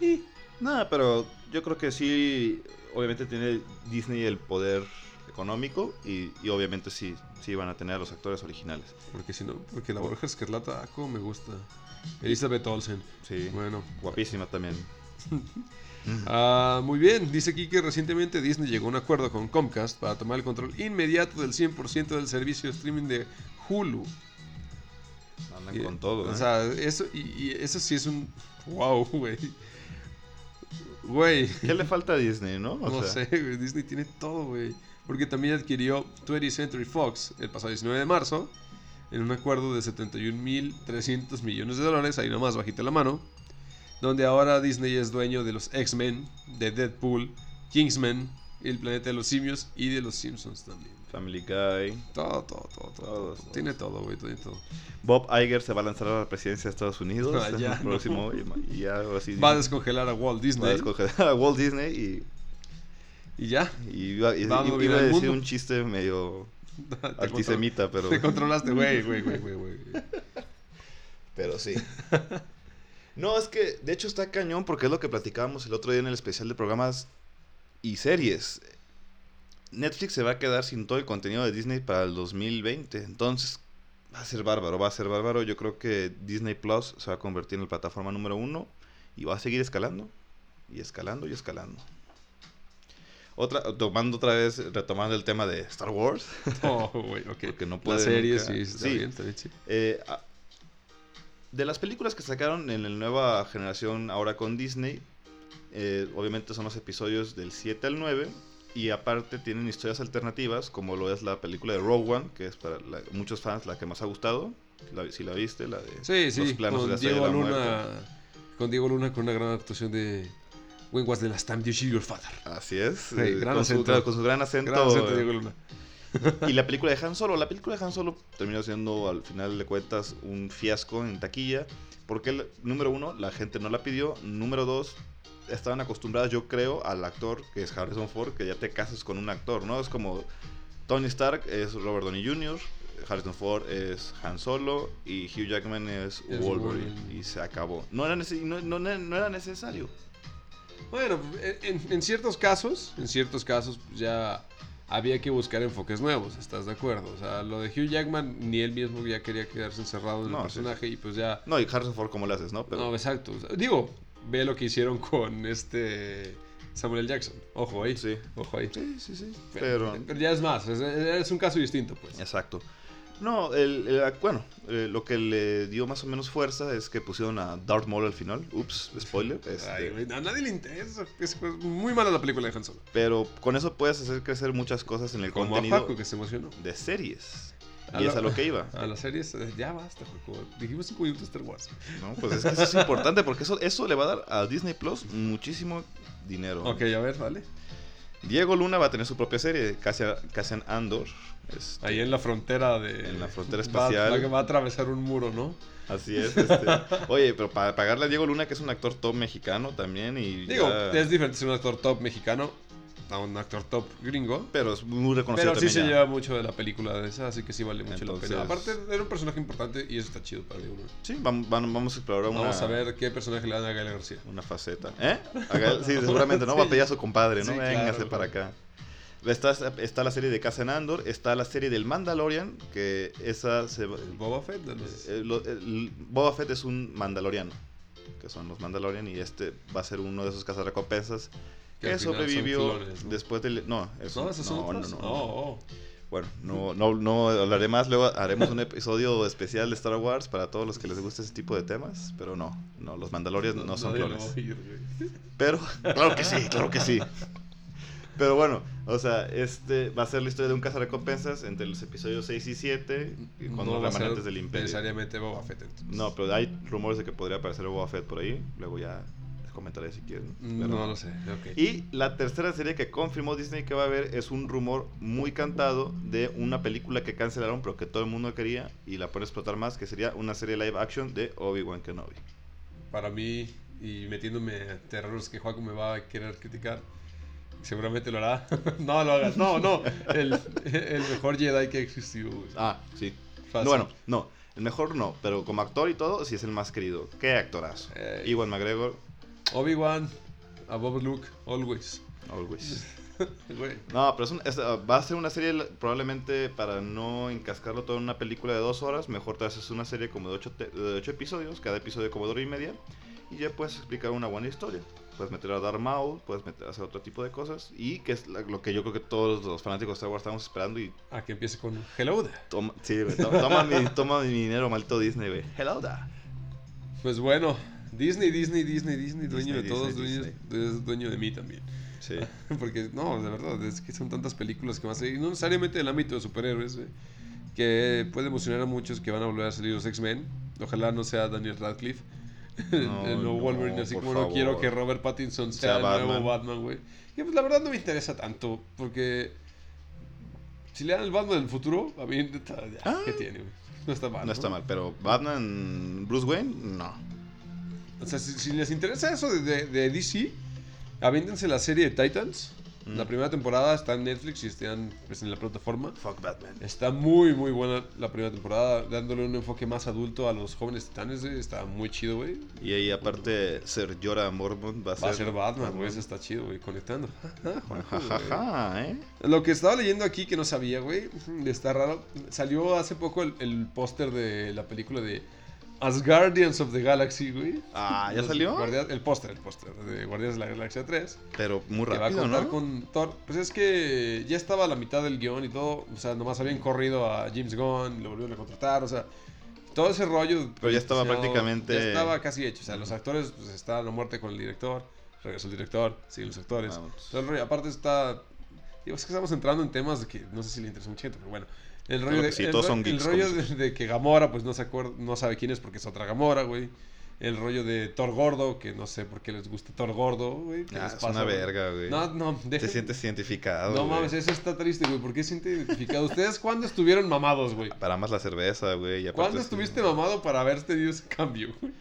[SPEAKER 1] ¿eh?
[SPEAKER 2] Nada, pero yo creo que sí, obviamente tiene Disney el poder económico y, y obviamente sí, sí van a tener a los actores originales.
[SPEAKER 1] Porque si no, porque la Borja Escarlata, ah, cómo me gusta. Elizabeth Olsen.
[SPEAKER 2] Sí,
[SPEAKER 1] Bueno.
[SPEAKER 2] guapísima también.
[SPEAKER 1] Ah, muy bien, dice aquí que recientemente Disney llegó a un acuerdo con Comcast para tomar el control inmediato del 100% del servicio de streaming de Hulu.
[SPEAKER 2] Andan
[SPEAKER 1] Y-
[SPEAKER 2] con todo,
[SPEAKER 1] O
[SPEAKER 2] ¿eh?
[SPEAKER 1] sea, eso, y, y eso sí es un... Wow, güey. Güey.
[SPEAKER 2] ¿Qué le falta a Disney, no? O
[SPEAKER 1] no
[SPEAKER 2] sea,
[SPEAKER 1] sé, güey, Disney tiene todo, güey. Porque también adquirió 20th Century Fox el pasado 19 de marzo en un acuerdo de 71.300 millones de dólares, ahí nomás bajita la mano, donde ahora Disney es dueño de los X-Men, de Deadpool, Kingsman, El Planeta de los Simios y de los Simpsons también.
[SPEAKER 2] Family Guy.
[SPEAKER 1] Todo, todo, todo, todo. Tiene todo, güey, tiene todo.
[SPEAKER 2] Bob Iger se va a lanzar a la presidencia de Estados Unidos
[SPEAKER 1] Ah, ya,
[SPEAKER 2] el próximo y, y ya ahora sí
[SPEAKER 1] Va a descongelar a Walt
[SPEAKER 2] va a
[SPEAKER 1] Disney
[SPEAKER 2] escoger a Walt Disney
[SPEAKER 1] y ya.
[SPEAKER 2] y, y iba, y- iba a decir
[SPEAKER 1] mundo.
[SPEAKER 2] un chiste medio antisemita, pero
[SPEAKER 1] Te controlaste, güey, güey, güey, güey, güey.
[SPEAKER 2] Pero sí. No, es que de hecho está cañón porque es lo que platicábamos el otro día en el especial de programas y series. Netflix se va a quedar sin todo el contenido de Disney para el 2020. Entonces va a ser bárbaro, va a ser bárbaro. Yo creo que Disney Plus se va a convertir en la plataforma número uno y va a seguir escalando y escalando y escalando. Otra, tomando otra vez, retomando el tema de Star Wars.
[SPEAKER 1] Oh, güey, ok.
[SPEAKER 2] Porque no
[SPEAKER 1] La
[SPEAKER 2] puede
[SPEAKER 1] serie,
[SPEAKER 2] nunca-
[SPEAKER 1] sí, está
[SPEAKER 2] Sí.
[SPEAKER 1] bien, está bien, sí.
[SPEAKER 2] Eh, de las películas que sacaron en la nueva generación ahora con Disney, eh, obviamente son los episodios del 7 al 9 y aparte tienen historias alternativas como lo es la película de Rogue One, que es para la- muchos fans la que más ha gustado, la- si la viste, la de
[SPEAKER 1] Sí, sí,
[SPEAKER 2] los planos de
[SPEAKER 1] con
[SPEAKER 2] la
[SPEAKER 1] Diego
[SPEAKER 2] de la
[SPEAKER 1] Luna.
[SPEAKER 2] Muerte.
[SPEAKER 1] Con Diego Luna con una gran actuación de When was the last time you see your father.
[SPEAKER 2] Así es,
[SPEAKER 1] Sí,
[SPEAKER 2] eh,
[SPEAKER 1] gran
[SPEAKER 2] con, su,
[SPEAKER 1] acento.
[SPEAKER 2] con su gran acento.
[SPEAKER 1] Gran acento Diego Luna.
[SPEAKER 2] Y la película de Han Solo, la película de Han Solo terminó siendo al final de cuentas un fiasco en taquilla, porque número uno, la gente no la pidió, número dos, estaban acostumbradas yo creo al actor que es Harrison Ford, que ya te casas con un actor, ¿no? Es como Tony Stark es Robert Downey Jr., Harrison Ford es Han Solo y Hugh Jackman es
[SPEAKER 1] Es
[SPEAKER 2] Wolverine,
[SPEAKER 1] Wolverine.
[SPEAKER 2] y se acabó. No era, no, no- no era necesario.
[SPEAKER 1] Bueno, en, en ciertos casos, en ciertos casos ya había que buscar enfoques nuevos, ¿estás de acuerdo? O sea, lo de Hugh Jackman, ni él mismo ya quería quedarse encerrado en
[SPEAKER 2] No,
[SPEAKER 1] el
[SPEAKER 2] sí.
[SPEAKER 1] personaje y pues ya...
[SPEAKER 2] No, y Harrison Ford, ¿cómo le haces, no? Pero,
[SPEAKER 1] No, exacto. O sea, digo, ve lo que hicieron con este Samuel. Jackson. Ojo ahí.
[SPEAKER 2] sí.
[SPEAKER 1] Ojo ahí.
[SPEAKER 2] Sí, sí, sí.
[SPEAKER 1] Pero,
[SPEAKER 2] Pero,
[SPEAKER 1] pero ya es más, es, es un caso distinto, pues.
[SPEAKER 2] Exacto. No, el, el- bueno, eh, lo que le dio más o menos fuerza es que pusieron a Darth Maul al final. Ups, spoiler. este,
[SPEAKER 1] Ay, güey, a nadie le interesa. Es muy mala la película de Han Solo.
[SPEAKER 2] pero con eso puedes hacer crecer muchas cosas en el
[SPEAKER 1] Como a
[SPEAKER 2] contenido
[SPEAKER 1] Paco, que se emocionó.
[SPEAKER 2] de series.
[SPEAKER 1] A
[SPEAKER 2] Y
[SPEAKER 1] la-
[SPEAKER 2] es a lo que iba.
[SPEAKER 1] A las series, eh, ya basta, Paco. Dijimos 5 minutos de Star Wars.
[SPEAKER 2] No, pues es que eso es importante porque eso, eso le va a dar a Disney Plus muchísimo dinero.
[SPEAKER 1] Ok, a ver, vale.
[SPEAKER 2] Diego Luna va a tener su propia serie, Cassian, Cassian Andor. este,
[SPEAKER 1] Ahí en la frontera de.
[SPEAKER 2] En la frontera espacial.
[SPEAKER 1] Va, va a atravesar un muro, ¿no?
[SPEAKER 2] Así es. este. Oye, pero para pagarle a Diego Luna, que es un actor top mexicano también. Y
[SPEAKER 1] Digo,
[SPEAKER 2] ya-
[SPEAKER 1] es diferente ser un actor top mexicano a un actor top gringo.
[SPEAKER 2] Pero es muy reconocido
[SPEAKER 1] Pero sí se
[SPEAKER 2] ya.
[SPEAKER 1] lleva mucho de la película de esa, así que sí vale mucho
[SPEAKER 2] Entonces-
[SPEAKER 1] la pena. Aparte, era un personaje importante y eso está chido para Luna.
[SPEAKER 2] Sí, vam- vam- vamos a explorar una,
[SPEAKER 1] Vamos a ver qué personaje le dan a Gael García.
[SPEAKER 2] una faceta. ¿Eh? A Gael- Sí, seguramente, ¿no? Va a pedir a su compadre, ¿no?
[SPEAKER 1] Sí,
[SPEAKER 2] Véngase
[SPEAKER 1] claro,
[SPEAKER 2] para acá. Está, está la serie de Cassian Andor, está la serie del Mandalorian, que esa se
[SPEAKER 1] El Boba Fett de los...
[SPEAKER 2] Eh, lo- el- Boba Fett es un mandaloriano, que son los Mandalorian, y este va a ser uno de esos cazarrecompensas
[SPEAKER 1] Que
[SPEAKER 2] sobrevivió
[SPEAKER 1] clones,
[SPEAKER 2] después del... No, eso,
[SPEAKER 1] ¿No? ¿Esos son
[SPEAKER 2] no, no,
[SPEAKER 1] otros?
[SPEAKER 2] no,
[SPEAKER 1] Oh, oh.
[SPEAKER 2] Bueno, no, no, no hablaré más, luego haremos un episodio especial de Star Wars para todos los que les guste ese tipo de temas, pero no, no, los Mandalorians no, son clones. Pero, claro que sí, claro que sí. Pero bueno, o sea, este va a ser la historia de un cazarrecompensas entre los episodios 6 y 7 y con
[SPEAKER 1] No
[SPEAKER 2] los remanentes del Imperio.
[SPEAKER 1] necesariamente Boba Fett. entonces.
[SPEAKER 2] No, pero hay rumores de que podría aparecer Boba Fett por ahí. Luego ya comentaré si quieren.
[SPEAKER 1] No,
[SPEAKER 2] Pero-
[SPEAKER 1] lo sé.
[SPEAKER 2] Y la tercera serie que confirmó Disney que va a haber es un rumor muy cantado de una película que cancelaron pero que todo el mundo quería y la puede explotar más, que sería una serie live action de Obi-Wan Kenobi.
[SPEAKER 1] Para mí, y metiéndome a terrenos que Juaco me va a querer criticar, seguramente lo hará. no lo hagas. No, no. El, el mejor Jedi que existió. güey.
[SPEAKER 2] Ah, sí.
[SPEAKER 1] Fácil.
[SPEAKER 2] No, bueno, no. El mejor no, pero como actor y todo, sí es el más querido. ¿Qué actorazo?
[SPEAKER 1] Ey.
[SPEAKER 2] Iwan McGregor,
[SPEAKER 1] Obi-Wan, above Luke, always.
[SPEAKER 2] always. No, pero es un- es, uh, va a ser una serie probablemente para no encascarlo todo en una película de dos horas. Mejor te haces una serie como de ocho, te- de ocho episodios, cada episodio como de hora y media. Y ya puedes explicar una buena historia. Puedes meter a Darth Maul, puedes meter, hacer otro tipo de cosas. Y que es la- lo que yo creo que todos los fanáticos de Star Wars estamos esperando. Y
[SPEAKER 1] A que empiece con Hello there.
[SPEAKER 2] toma, sí, to- toma, mi, toma mi dinero, maldito Disney, güey. Hello da.
[SPEAKER 1] Pues bueno, Disney, Disney, Disney, Disney, dueño
[SPEAKER 2] Disney,
[SPEAKER 1] de todos,
[SPEAKER 2] Disney,
[SPEAKER 1] dueño, es dueño de mí también.
[SPEAKER 2] Sí.
[SPEAKER 1] Porque, no, de verdad, es que son tantas películas que van a salir, no necesariamente del ámbito de superhéroes, güey, que puede emocionar a muchos que van a volver a salir los X-Men. Ojalá no sea Daniel Radcliffe.
[SPEAKER 2] No, no,
[SPEAKER 1] Wolverine, así como no quiero que Robert Pattinson
[SPEAKER 2] Sea
[SPEAKER 1] sea, el nuevo
[SPEAKER 2] Batman.
[SPEAKER 1] Güey. Y pues la verdad no me interesa tanto, porque si le dan el Batman del futuro, a mí, ya,
[SPEAKER 2] Ah.
[SPEAKER 1] ¿qué tiene, güey? No está mal.
[SPEAKER 2] No está mal, pero Batman, Bruce Wayne, no.
[SPEAKER 1] O sea, si, si les interesa eso de, de, de DC, avéntense la serie de Titans.
[SPEAKER 2] Mm.
[SPEAKER 1] La primera temporada está en Netflix y están pues, en la plataforma.
[SPEAKER 2] Fuck Batman.
[SPEAKER 1] Está muy, muy buena la primera temporada, dándole un enfoque más adulto a los jóvenes titanes, güey. Está muy chido, güey.
[SPEAKER 2] Y ahí aparte Ser Jorah Mormont va a ser...
[SPEAKER 1] Va a ser Batman, güey. Eso está chido, güey. Conectando.
[SPEAKER 2] Jajaja, ¿eh?
[SPEAKER 1] Lo que estaba leyendo aquí que no sabía, güey, está raro. Salió hace poco el, el póster de la película de As Guardians of the Galaxy, güey.
[SPEAKER 2] Ah, ¿ya
[SPEAKER 1] Los
[SPEAKER 2] salió?
[SPEAKER 1] guardia- el póster, el póster de Guardianes de la Galaxia 3.
[SPEAKER 2] Pero muy
[SPEAKER 1] que va a
[SPEAKER 2] rápido,
[SPEAKER 1] contar
[SPEAKER 2] ¿no?
[SPEAKER 1] con Thor. Pues es que ya estaba a la mitad del guion y todo. O sea, nomás habían corrido a James Gunn, lo volvieron a contratar. O sea, todo ese rollo.
[SPEAKER 2] Pero ya estaba prácticamente-
[SPEAKER 1] Ya estaba casi hecho. O sea, los actores, pues está la muerte con el director. Regresó el director, siguen los actores. Todo el rollo. Aparte está. Digo, es que estamos entrando en temas que no sé si le interesa mucha gente, pero bueno. El rollo, de,
[SPEAKER 2] sí,
[SPEAKER 1] el
[SPEAKER 2] todos
[SPEAKER 1] ro-
[SPEAKER 2] son
[SPEAKER 1] el rollo de, de que Gamora, pues no se acuerda, no sabe quién es porque es otra Gamora, güey. El rollo de Thor gordo, que no sé por qué les gusta Thor gordo, güey. ¿qué
[SPEAKER 2] Ah, es
[SPEAKER 1] pasa,
[SPEAKER 2] una verga, güey.
[SPEAKER 1] No, no,
[SPEAKER 2] Te
[SPEAKER 1] dejen-
[SPEAKER 2] sientes identificado,
[SPEAKER 1] No
[SPEAKER 2] güey.
[SPEAKER 1] mames, eso está triste, güey. ¿Por qué se siente identificado? ¿Ustedes cuándo estuvieron mamados, güey?
[SPEAKER 2] Para más la cerveza, güey.
[SPEAKER 1] ¿Cuándo estuviste mamado para haber tenido ese cambio? güey?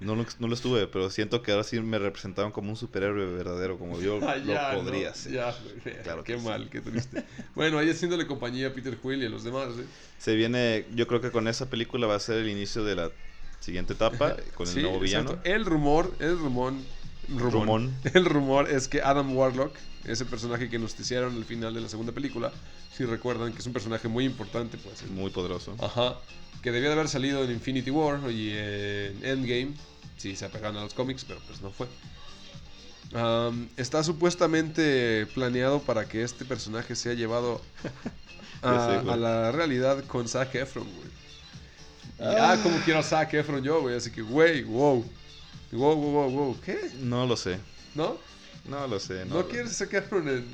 [SPEAKER 2] No, lo- no lo estuve, pero siento que ahora sí me representaban como un superhéroe verdadero, como yo
[SPEAKER 1] Ah, ya,
[SPEAKER 2] lo podría
[SPEAKER 1] no,
[SPEAKER 2] ser.
[SPEAKER 1] Ya.
[SPEAKER 2] Claro
[SPEAKER 1] qué
[SPEAKER 2] sí.
[SPEAKER 1] mal, qué triste. bueno, ahí haciéndole compañía a Peter Quill y a los demás, güey.
[SPEAKER 2] Se viene, yo creo que con esa película va a ser el inicio de la siguiente etapa, con el
[SPEAKER 1] Sí,
[SPEAKER 2] nuevo villano.
[SPEAKER 1] exacto. El rumor, el rumor, rumor. El rumor es que Adam Warlock, ese personaje que nos hicieron al final de la segunda película, si recuerdan que es un personaje muy importante, pues.
[SPEAKER 2] Muy poderoso.
[SPEAKER 1] Ajá. Que debía de haber salido en Infinity War y en Endgame. Sí, se apegaron a los cómics, pero pues no fue. Está supuestamente planeado para que este personaje sea llevado a,
[SPEAKER 2] sé,
[SPEAKER 1] la realidad con Zac Efron, güey. Y, ah, como quiero a Zac Efron yo, güey. Así que, güey, wow. Wow, wow, wow, wow. ¿Qué?
[SPEAKER 2] No lo sé.
[SPEAKER 1] ¿No?
[SPEAKER 2] No lo sé.
[SPEAKER 1] ¿No,
[SPEAKER 2] No,
[SPEAKER 1] quieres a Zac Efron en...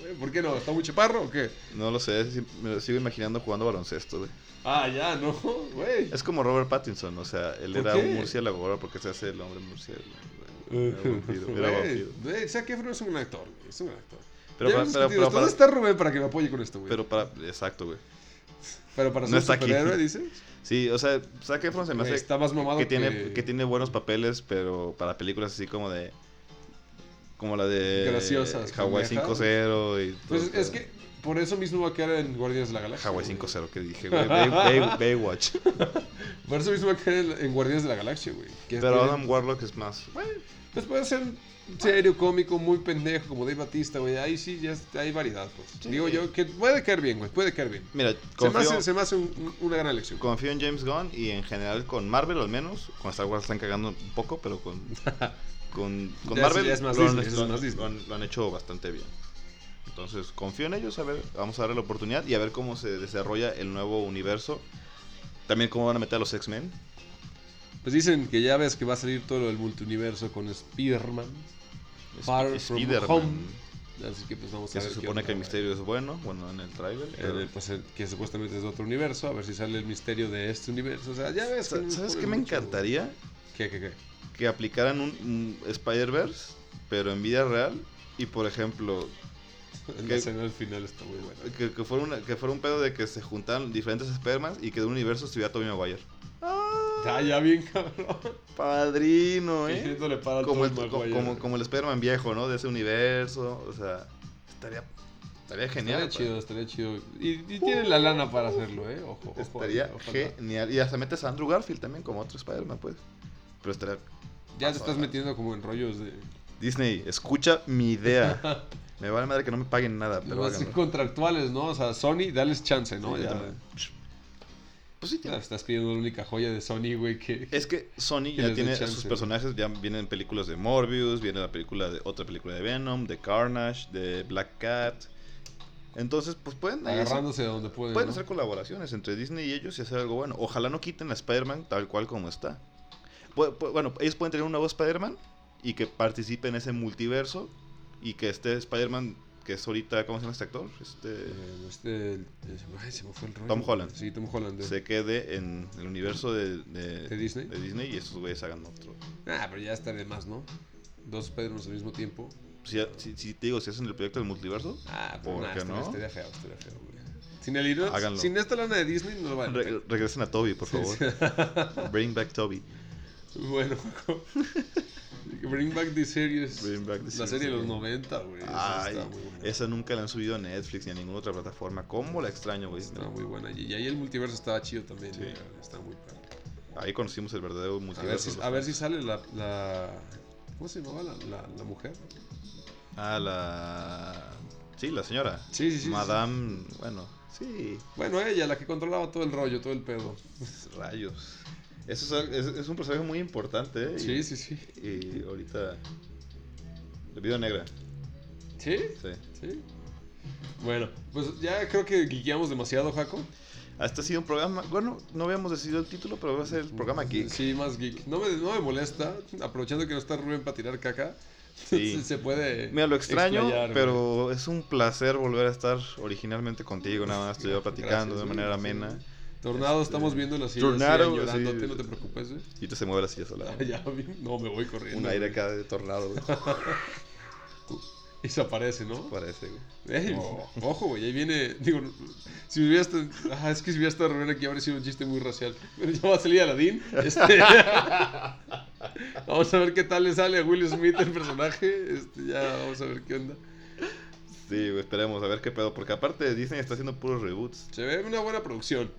[SPEAKER 1] güey, ¿Por qué no? ¿Está muy chaparro o qué?
[SPEAKER 2] No lo sé. Me lo sigo imaginando jugando baloncesto, güey.
[SPEAKER 1] Ah, ya, no, güey.
[SPEAKER 2] Es como Robert Pattinson, o sea, él
[SPEAKER 1] ¿Por
[SPEAKER 2] era
[SPEAKER 1] qué?
[SPEAKER 2] un murciélago ahora porque se hace el hombre murciélago. güey. Era vampiro, era vampiro.
[SPEAKER 1] güey, Zac Efron es un actor, güey. Es un actor.
[SPEAKER 2] Pero para- pero- pero para-
[SPEAKER 1] ¿Dónde está Rubén para que me apoye con esto, güey?
[SPEAKER 2] Pero para. Exacto, güey.
[SPEAKER 1] Pero para
[SPEAKER 2] no
[SPEAKER 1] ser
[SPEAKER 2] aquí.
[SPEAKER 1] superhéroe, dices.
[SPEAKER 2] Sí, o sea, Zac Efron se me
[SPEAKER 1] Güey,
[SPEAKER 2] hace
[SPEAKER 1] está más mamado
[SPEAKER 2] que tiene,
[SPEAKER 1] que-
[SPEAKER 2] tiene buenos papeles, pero para películas así como de. Como la de.
[SPEAKER 1] Graciosas,
[SPEAKER 2] Hawaii
[SPEAKER 1] pendejas.
[SPEAKER 2] 5-0 y.
[SPEAKER 1] Pues
[SPEAKER 2] todo
[SPEAKER 1] es
[SPEAKER 2] eso.
[SPEAKER 1] que por eso mismo va a quedar en Guardianes de la Galaxia.
[SPEAKER 2] Hawaii
[SPEAKER 1] güey.
[SPEAKER 2] 5-0 que dije, güey. Bay- Bay- Baywatch.
[SPEAKER 1] Por eso mismo va a quedar en, Guardianes de la Galaxia, güey.
[SPEAKER 2] Pero Adam Warlock es más.
[SPEAKER 1] Pues puede ser serio, cómico, muy pendejo, como Dave Batista, güey. Ahí sí ya hay variedad, pues.
[SPEAKER 2] Sí.
[SPEAKER 1] Digo yo que puede caer bien, güey. Puede caer bien.
[SPEAKER 2] Mira,
[SPEAKER 1] Se me
[SPEAKER 2] confío,
[SPEAKER 1] hace, se me hace un- un- una gran elección.
[SPEAKER 2] confío en James Gunn y en general con Marvel al menos. Con Star Wars están cagando un poco, pero con. Con, con
[SPEAKER 1] Ya
[SPEAKER 2] Marvel
[SPEAKER 1] es más
[SPEAKER 2] lo, han,
[SPEAKER 1] Disney, es
[SPEAKER 2] lo han-
[SPEAKER 1] más Disney.
[SPEAKER 2] lo han- lo han hecho bastante bien. Entonces, confío en ellos, a ver, vamos a darle la oportunidad y a ver cómo se desarrolla el nuevo universo. También cómo van a meter a los X-Men.
[SPEAKER 1] Pues dicen que ya ves que va a salir todo el multiuniverso con Spider-Man. Far
[SPEAKER 2] Sp-
[SPEAKER 1] From. Home. Así que pues vamos a
[SPEAKER 2] Que
[SPEAKER 1] ver.
[SPEAKER 2] se supone que el misterio es bueno, bueno, en el trailer.
[SPEAKER 1] Eh, pues, eh, que supuestamente es de otro universo, a ver si sale el misterio de este universo. O sea, ya ves. que
[SPEAKER 2] ¿Sabes qué me
[SPEAKER 1] mucho-
[SPEAKER 2] encantaría?
[SPEAKER 1] ¿Qué, qué, qué?
[SPEAKER 2] Que aplicaran un, un Spider-Verse, pero en vida real. Y por ejemplo,
[SPEAKER 1] escena al final está muy buena.
[SPEAKER 2] que, que fuera una- que fuera un pedo de que se juntaran diferentes Spider-Man y que de un universo estuviera Tobey Maguire.
[SPEAKER 1] Ya, ya bien, cabrón.
[SPEAKER 2] Padrino,
[SPEAKER 1] ¿Qué
[SPEAKER 2] ¿eh?
[SPEAKER 1] le para
[SPEAKER 2] Como el, como, como el Spider-Man viejo, ¿no? De ese universo. O sea, estaría, estaría genial.
[SPEAKER 1] Estaría chido, estaría chido. Y, y tienen la lana para hacerlo, ¿eh? Ojo, ojo.
[SPEAKER 2] Estaría genial. Y hasta metes a Andrew Garfield también como otro Spider-Man, pues. Pero estaría...
[SPEAKER 1] Ya te estás metiendo como en rollos de.
[SPEAKER 2] Disney, escucha mi idea. Me vale madre que no me paguen nada, pero háganlo.
[SPEAKER 1] contractuales, ¿no? O sea, Sony, dales chance, ¿no?
[SPEAKER 2] Sí,
[SPEAKER 1] ya.
[SPEAKER 2] Pues sí,
[SPEAKER 1] estás pidiendo la única joya de Sony, güey, que.
[SPEAKER 2] Es que Sony
[SPEAKER 1] Que
[SPEAKER 2] ya tiene sus personajes, ya vienen películas de Morbius, viene la película de otra película de Venom, de Carnage, de Black Cat. Entonces, pues pueden, hacer-
[SPEAKER 1] Agarrándose de donde pueden.
[SPEAKER 2] pueden
[SPEAKER 1] ¿no?
[SPEAKER 2] hacer colaboraciones entre Disney y ellos y hacer algo bueno. Ojalá no quiten a Spider-Man tal cual como está. Bueno, ellos pueden tener un nuevo Spider-Man y que participe en ese multiverso y que este Spider-Man, que es ahorita, ¿cómo se llama este actor? Este,
[SPEAKER 1] Eh, este, el- ay, se me fue el rollo.
[SPEAKER 2] Tom Holland.
[SPEAKER 1] Sí, Tom Holland. de-
[SPEAKER 2] se quede en el universo de, de,
[SPEAKER 1] ¿De Disney?
[SPEAKER 2] de Disney y estos güeyes hagan otro.
[SPEAKER 1] Ah, pero ya está de más, ¿no? Dos Spider-Mans al mismo tiempo.
[SPEAKER 2] Si, si, si te digo, si hacen el proyecto del multiverso,
[SPEAKER 1] Ah,
[SPEAKER 2] ¿Por
[SPEAKER 1] nah,
[SPEAKER 2] no?
[SPEAKER 1] estaría feo, estaría feo, güey. Sin el hilo-
[SPEAKER 2] Háganlo.
[SPEAKER 1] sin esta lana de Disney no lo vale.
[SPEAKER 2] re- regresen a Toby, por
[SPEAKER 1] Sí,
[SPEAKER 2] favor.
[SPEAKER 1] sí.
[SPEAKER 2] Bring back Toby.
[SPEAKER 1] Bueno, Bring Back the Series.
[SPEAKER 2] Bring back the
[SPEAKER 1] la
[SPEAKER 2] series,
[SPEAKER 1] serie de los
[SPEAKER 2] sí.
[SPEAKER 1] 90, güey. esa
[SPEAKER 2] Ay,
[SPEAKER 1] está muy buena.
[SPEAKER 2] esa nunca la han subido a Netflix ni a ninguna otra plataforma. ¿Cómo la extraño, güey?
[SPEAKER 1] Está muy buena. Y, y ahí el multiverso estaba chido también.
[SPEAKER 2] Sí.
[SPEAKER 1] güey, Está muy padre.
[SPEAKER 2] Ahí conocimos el verdadero
[SPEAKER 1] A ver
[SPEAKER 2] multiverso.
[SPEAKER 1] si, a ver si sale la, la. ¿Cómo se llamaba la, la, la mujer?
[SPEAKER 2] Ah, la. Sí, la señora.
[SPEAKER 1] Sí, sí, sí.
[SPEAKER 2] Madame. Bueno, sí.
[SPEAKER 1] Bueno, ella, la que controlaba todo el rollo, todo el pedo.
[SPEAKER 2] Rayos. Eso es, es- es un personaje muy importante, ¿eh?
[SPEAKER 1] Sí,
[SPEAKER 2] Y-
[SPEAKER 1] sí, sí.
[SPEAKER 2] Y ahorita. La vida negra.
[SPEAKER 1] ¿Sí?
[SPEAKER 2] Sí.
[SPEAKER 1] Sí. Bueno, pues ya creo que guiqueamos demasiado, Jaco.
[SPEAKER 2] Este ha sido un programa. Bueno, no habíamos decidido el título, pero va a ser el programa geek.
[SPEAKER 1] Sí, más geek. No me, no me molesta, aprovechando que no está Rubén para tirar caca.
[SPEAKER 2] Sí.
[SPEAKER 1] se puede.
[SPEAKER 2] Mira, lo extraño,
[SPEAKER 1] explayar, güey.
[SPEAKER 2] pero es un placer volver a estar originalmente contigo. Nada más estoy platicando
[SPEAKER 1] Gracias,
[SPEAKER 2] de manera
[SPEAKER 1] sí. Tornado,
[SPEAKER 2] Este,
[SPEAKER 1] estamos viendo la silla
[SPEAKER 2] Tornado,
[SPEAKER 1] así, llorándote, no te preocupes, güey.
[SPEAKER 2] Y te se mueve la silla sola.
[SPEAKER 1] Ah, ya. No, me voy corriendo.
[SPEAKER 2] Un aire
[SPEAKER 1] güey.
[SPEAKER 2] acá de tornado, güey.
[SPEAKER 1] Y se aparece, ¿no?
[SPEAKER 2] Parece, güey.
[SPEAKER 1] Ey,
[SPEAKER 2] Oh.
[SPEAKER 1] Ojo, güey, ahí viene. Digo, si hubiera estado. Ah, es que si hubiera estado Rubén aquí habría sido un chiste muy racial. Pero ya va a salir Aladín. Este, vamos a ver qué tal le sale a Will Smith el personaje. Este, ya vamos a ver qué onda.
[SPEAKER 2] Sí, güey, esperemos a ver qué pedo. Porque aparte Disney está haciendo puros reboots.
[SPEAKER 1] Se ve una buena producción.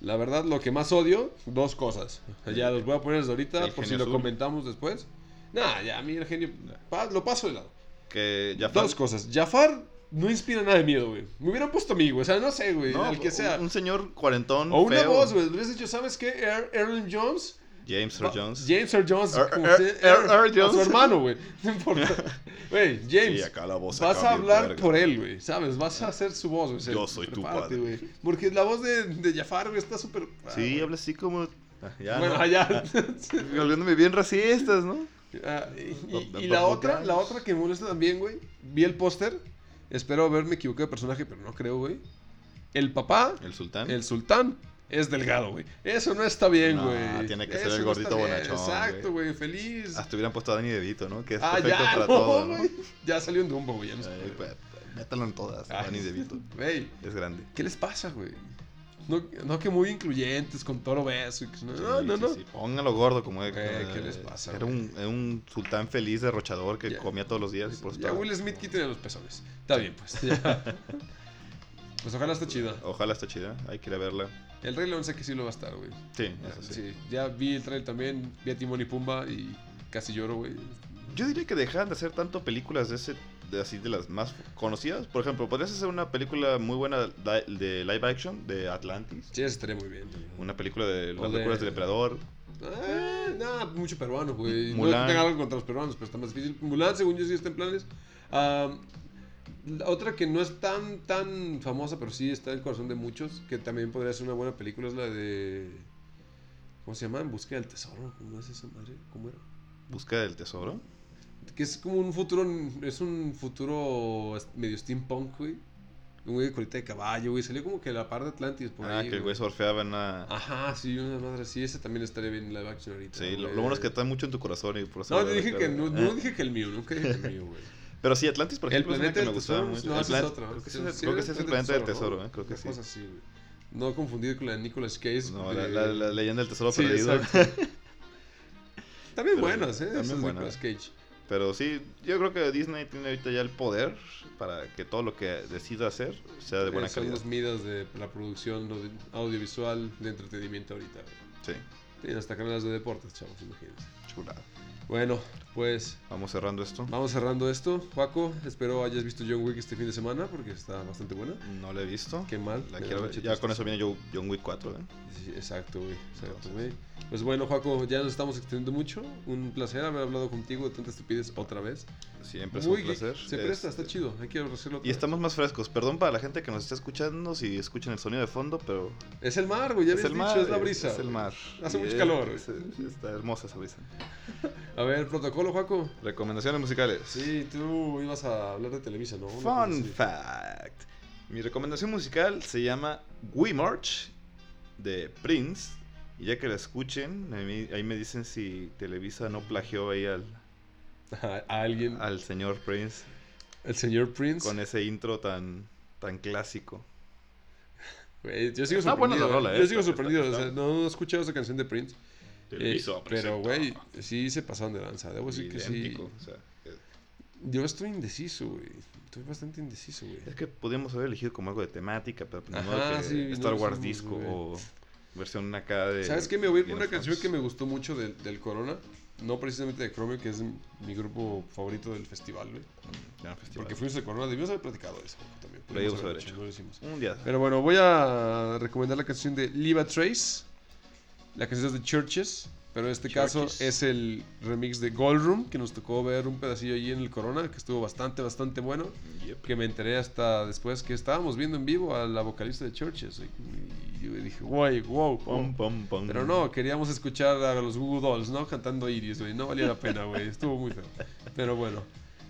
[SPEAKER 1] La verdad, lo que más odio, dos cosas. Ya los voy a poner desde ahorita
[SPEAKER 2] El
[SPEAKER 1] por si lo
[SPEAKER 2] azul.
[SPEAKER 1] comentamos después. Nah, ya a mí el genio. pa- lo paso de lado.
[SPEAKER 2] Que ya
[SPEAKER 1] Dos cosas. Jafar no inspira nada de miedo, güey. Me hubieran puesto a mí, güey. O sea, no sé, güey.
[SPEAKER 2] No,
[SPEAKER 1] al que sea.
[SPEAKER 2] Un, un señor cuarentón.
[SPEAKER 1] O una
[SPEAKER 2] feo.
[SPEAKER 1] voz, güey. Hubieras dicho, ¿sabes qué? Er- Erlen Jones
[SPEAKER 2] James Earl Jones.
[SPEAKER 1] James Earl Jones.
[SPEAKER 2] Earl- Jones.
[SPEAKER 1] su hermano, güey. No importa. Güey, James.
[SPEAKER 2] Sí, acá la voz
[SPEAKER 1] Vas a hablar
[SPEAKER 2] verga.
[SPEAKER 1] por él, güey, ¿sabes? Vas a hacer su voz, güey.
[SPEAKER 2] Yo soy tu padre.
[SPEAKER 1] güey. Porque la voz de, de Jafar, güey, está súper... ah,
[SPEAKER 2] Sí, habla así como. ah, Ya,
[SPEAKER 1] Bueno,
[SPEAKER 2] ¿no?
[SPEAKER 1] allá.
[SPEAKER 2] Volviéndome bien racistas, ¿no?
[SPEAKER 1] Ah, y, y- la otra, la otra que me molesta también, güey. Vi el póster. Espero haberme equivocado de personaje, pero no creo, güey. El papá,
[SPEAKER 2] El sultán.
[SPEAKER 1] el sultán, es delgado, güey. Eso no está bien,
[SPEAKER 2] No,
[SPEAKER 1] güey.
[SPEAKER 2] tiene que ser el
[SPEAKER 1] no
[SPEAKER 2] gordito
[SPEAKER 1] bien.
[SPEAKER 2] bonachón,
[SPEAKER 1] Exacto, güey. Feliz.
[SPEAKER 2] Hasta hubieran puesto a Danny DeVito, ¿no? Que es
[SPEAKER 1] ah,
[SPEAKER 2] perfecto
[SPEAKER 1] ya,
[SPEAKER 2] para
[SPEAKER 1] no,
[SPEAKER 2] todo, ¿no?
[SPEAKER 1] güey. Ya salió en Dumbo, güey. Ya no
[SPEAKER 2] Ay, pues, Métalo en todas,
[SPEAKER 1] Ay,
[SPEAKER 2] Danny DeVito.
[SPEAKER 1] Güey,
[SPEAKER 2] Es grande.
[SPEAKER 1] ¿qué les pasa, güey? No, no que muy incluyentes, con toro beso. y que- no, no,
[SPEAKER 2] Sí,
[SPEAKER 1] no.
[SPEAKER 2] sí,
[SPEAKER 1] no.
[SPEAKER 2] sí. Póngalo gordo como es.
[SPEAKER 1] Güey, ¿qué les pasa,
[SPEAKER 2] Era un, era un sultán feliz derrochador que
[SPEAKER 1] Ya.
[SPEAKER 2] comía todos los días y por
[SPEAKER 1] Ya
[SPEAKER 2] estaba-
[SPEAKER 1] Will Smith quítale los pezones. Está bien, pues. ya. pues ojalá esté chida.
[SPEAKER 2] Ojalá esté chida, hay que ir a verla.
[SPEAKER 1] El Rey León sé que sí lo va a estar, güey.
[SPEAKER 2] Sí, eso sí.
[SPEAKER 1] sí. Ya vi el trailer también, vi a Timón y Pumba y casi lloro, güey.
[SPEAKER 2] Yo diría que dejaran de hacer tanto películas de ese, de así de las más conocidas. Por ejemplo, podrías hacer una película muy buena de, live action de Atlantis.
[SPEAKER 1] Sí, estaría muy bien.
[SPEAKER 2] Una película de las
[SPEAKER 1] de-
[SPEAKER 2] locuras del emperador.
[SPEAKER 1] Ah, nada, mucho peruano, güey. No
[SPEAKER 2] Mulan.
[SPEAKER 1] tengo algo contra los peruanos, pero está más difícil. Mulan, según yo, sí está en planes. Ah, la otra que no es tan, tan famosa, pero sí está en el corazón de muchos, que también podría ser una buena película, es la de... ¿Cómo se llama? En busca del tesoro. ¿Cómo es esa madre? ¿Cómo era?
[SPEAKER 2] Búsqueda del tesoro.
[SPEAKER 1] Que es como un futuro, es un futuro medio steampunk, güey. Un güey de colita de caballo, güey. Salió como que la par de Atlantis por
[SPEAKER 2] ah,
[SPEAKER 1] ahí.
[SPEAKER 2] que el güey surfeaba en una...
[SPEAKER 1] Ajá, sí, una madre así. Ese también estaría bien en live action ahorita.
[SPEAKER 2] Sí, lo, bueno es que está mucho en tu corazón y por eso...
[SPEAKER 1] No, dije que no, no dije que el mío, nunca dije que el mío, güey.
[SPEAKER 2] Pero sí, Atlantis, por
[SPEAKER 1] El
[SPEAKER 2] ejemplo, es una
[SPEAKER 1] planeta
[SPEAKER 2] que
[SPEAKER 1] del
[SPEAKER 2] me gustaba
[SPEAKER 1] tesoro,
[SPEAKER 2] mucho.
[SPEAKER 1] no,
[SPEAKER 2] El
[SPEAKER 1] es otro.
[SPEAKER 2] Creo que,
[SPEAKER 1] Sí,
[SPEAKER 2] es-
[SPEAKER 1] sí,
[SPEAKER 2] creo que ese es el planeta del tesoro,
[SPEAKER 1] ¿no?
[SPEAKER 2] ¿eh? Creo que sí.
[SPEAKER 1] cosa así, güey. No confundir con la de Nicolas Cage.
[SPEAKER 2] No,
[SPEAKER 1] de-
[SPEAKER 2] la, la- la leyenda del tesoro
[SPEAKER 1] Sí,
[SPEAKER 2] perdido.
[SPEAKER 1] También
[SPEAKER 2] Pero
[SPEAKER 1] buenas, ¿eh?
[SPEAKER 2] también buenas.
[SPEAKER 1] Nicolas Cage.
[SPEAKER 2] Pero sí, yo creo que Disney tiene ahorita ya el poder para que todo lo que decida hacer sea de buena
[SPEAKER 1] Eh, son
[SPEAKER 2] calidad.
[SPEAKER 1] los midas de la producción audiovisual de entretenimiento ahorita. güey.
[SPEAKER 2] Sí,
[SPEAKER 1] Tienen hasta canales de deportes, chavos, imagínense.
[SPEAKER 2] chulada.
[SPEAKER 1] Bueno, pues
[SPEAKER 2] Vamos cerrando esto.
[SPEAKER 1] vamos cerrando esto. Juaco, espero hayas visto John Wick este fin de semana porque está bastante buena.
[SPEAKER 2] No la he visto.
[SPEAKER 1] Qué mal.
[SPEAKER 2] La quiero ver. Ya con eso viene John, Wick 4, ¿eh?
[SPEAKER 1] Sí, exacto, güey. Exacto, güey. Pues bueno, Juaco, ya nos estamos extendiendo mucho. Un placer haber hablado contigo de tanta estupidez otra vez.
[SPEAKER 2] Siempre es
[SPEAKER 1] Muy
[SPEAKER 2] un placer.
[SPEAKER 1] Se presta,
[SPEAKER 2] Este,
[SPEAKER 1] está chido. Hay que hacerlo
[SPEAKER 2] Y estamos más frescos. Perdón para la gente que nos está escuchando si escuchan el sonido de fondo, pero
[SPEAKER 1] Es el mar, güey. Ya
[SPEAKER 2] es el
[SPEAKER 1] dicho,
[SPEAKER 2] mar.
[SPEAKER 1] es la brisa.
[SPEAKER 2] Es el mar.
[SPEAKER 1] Hace
[SPEAKER 2] Y
[SPEAKER 1] mucho
[SPEAKER 2] es-
[SPEAKER 1] calor,
[SPEAKER 2] es- está hermosa esa brisa.
[SPEAKER 1] A ver, protocolo, Juaco.
[SPEAKER 2] Recomendaciones musicales.
[SPEAKER 1] Sí, tú ibas a hablar de Televisa, ¿no?
[SPEAKER 2] Fun fact. Mi recomendación musical se llama We March de Prince. Y ya que la escuchen, ahí, me dicen si Televisa no plagió ahí al,
[SPEAKER 1] A alguien,
[SPEAKER 2] al señor Prince
[SPEAKER 1] el señor Prince.
[SPEAKER 2] con ese intro tan, tan clásico.
[SPEAKER 1] Yo sigo
[SPEAKER 2] Está buena la
[SPEAKER 1] sorprendido.
[SPEAKER 2] rola,
[SPEAKER 1] Yo
[SPEAKER 2] eh.
[SPEAKER 1] sigo
[SPEAKER 2] Está-
[SPEAKER 1] sorprendido.
[SPEAKER 2] está-
[SPEAKER 1] o sea, no he escuchado esa canción de Prince. Eh, pero, güey, sí se pasaron de lanza. Debo decir que sí.
[SPEAKER 2] Idéntico, o sea, eh,
[SPEAKER 1] Yo estoy indeciso, güey. Estoy bastante indeciso, güey.
[SPEAKER 2] es que podíamos haber elegido como algo de temática, pero pues,
[SPEAKER 1] Ajá,
[SPEAKER 2] que
[SPEAKER 1] sí,
[SPEAKER 2] Star Wars disco o versión acá de...
[SPEAKER 1] ¿Sabes qué? Me voy a ir por una canción que me gustó mucho del, del Corona. No precisamente de Chromio, que es mi grupo favorito del festival, güey.
[SPEAKER 2] Festival.
[SPEAKER 1] Porque fuimos al Corona. Debimos haber platicado de eso también.
[SPEAKER 2] Lo haber
[SPEAKER 1] hecho,
[SPEAKER 2] hecho.
[SPEAKER 1] No lo hicimos.
[SPEAKER 2] Un día.
[SPEAKER 1] Pero bueno, voy a recomendar la canción de Liva Trace. La canción es de Churches. Pero en este caso
[SPEAKER 2] Churches.
[SPEAKER 1] es el remix de Gold Room, que nos tocó ver un pedacillo ahí en el Corona, que estuvo bastante, bastante bueno.
[SPEAKER 2] Yep.
[SPEAKER 1] Que me enteré hasta después que estábamos viendo en vivo a la vocalista de Churches. Y yo dije, guay, wow. Pero no, queríamos escuchar a los Google Dolls, ¿no? Cantando Iris, güey. No valía la pena, güey. Estuvo muy feo. Pero bueno.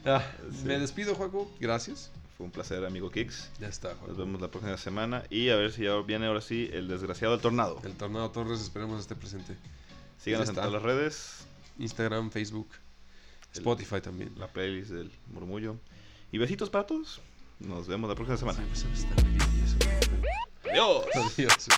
[SPEAKER 1] Ah,
[SPEAKER 2] Sí.
[SPEAKER 1] Me despido, Juaco. Gracias.
[SPEAKER 2] Fue un placer, amigo Kix.
[SPEAKER 1] Ya está,
[SPEAKER 2] Nos
[SPEAKER 1] Juaco.
[SPEAKER 2] vemos la próxima semana y a ver si ya viene ahora sí el desgraciado del tornado.
[SPEAKER 1] El Tornado Torres, esperemos esté presente.
[SPEAKER 2] Síganos en todas las redes,
[SPEAKER 1] Instagram, Facebook, Spotify también.
[SPEAKER 2] la playlist del murmullo. Y besitos para todos. Nos vemos la próxima semana.
[SPEAKER 1] Sí, pues.
[SPEAKER 2] Adiós.
[SPEAKER 1] Adiós.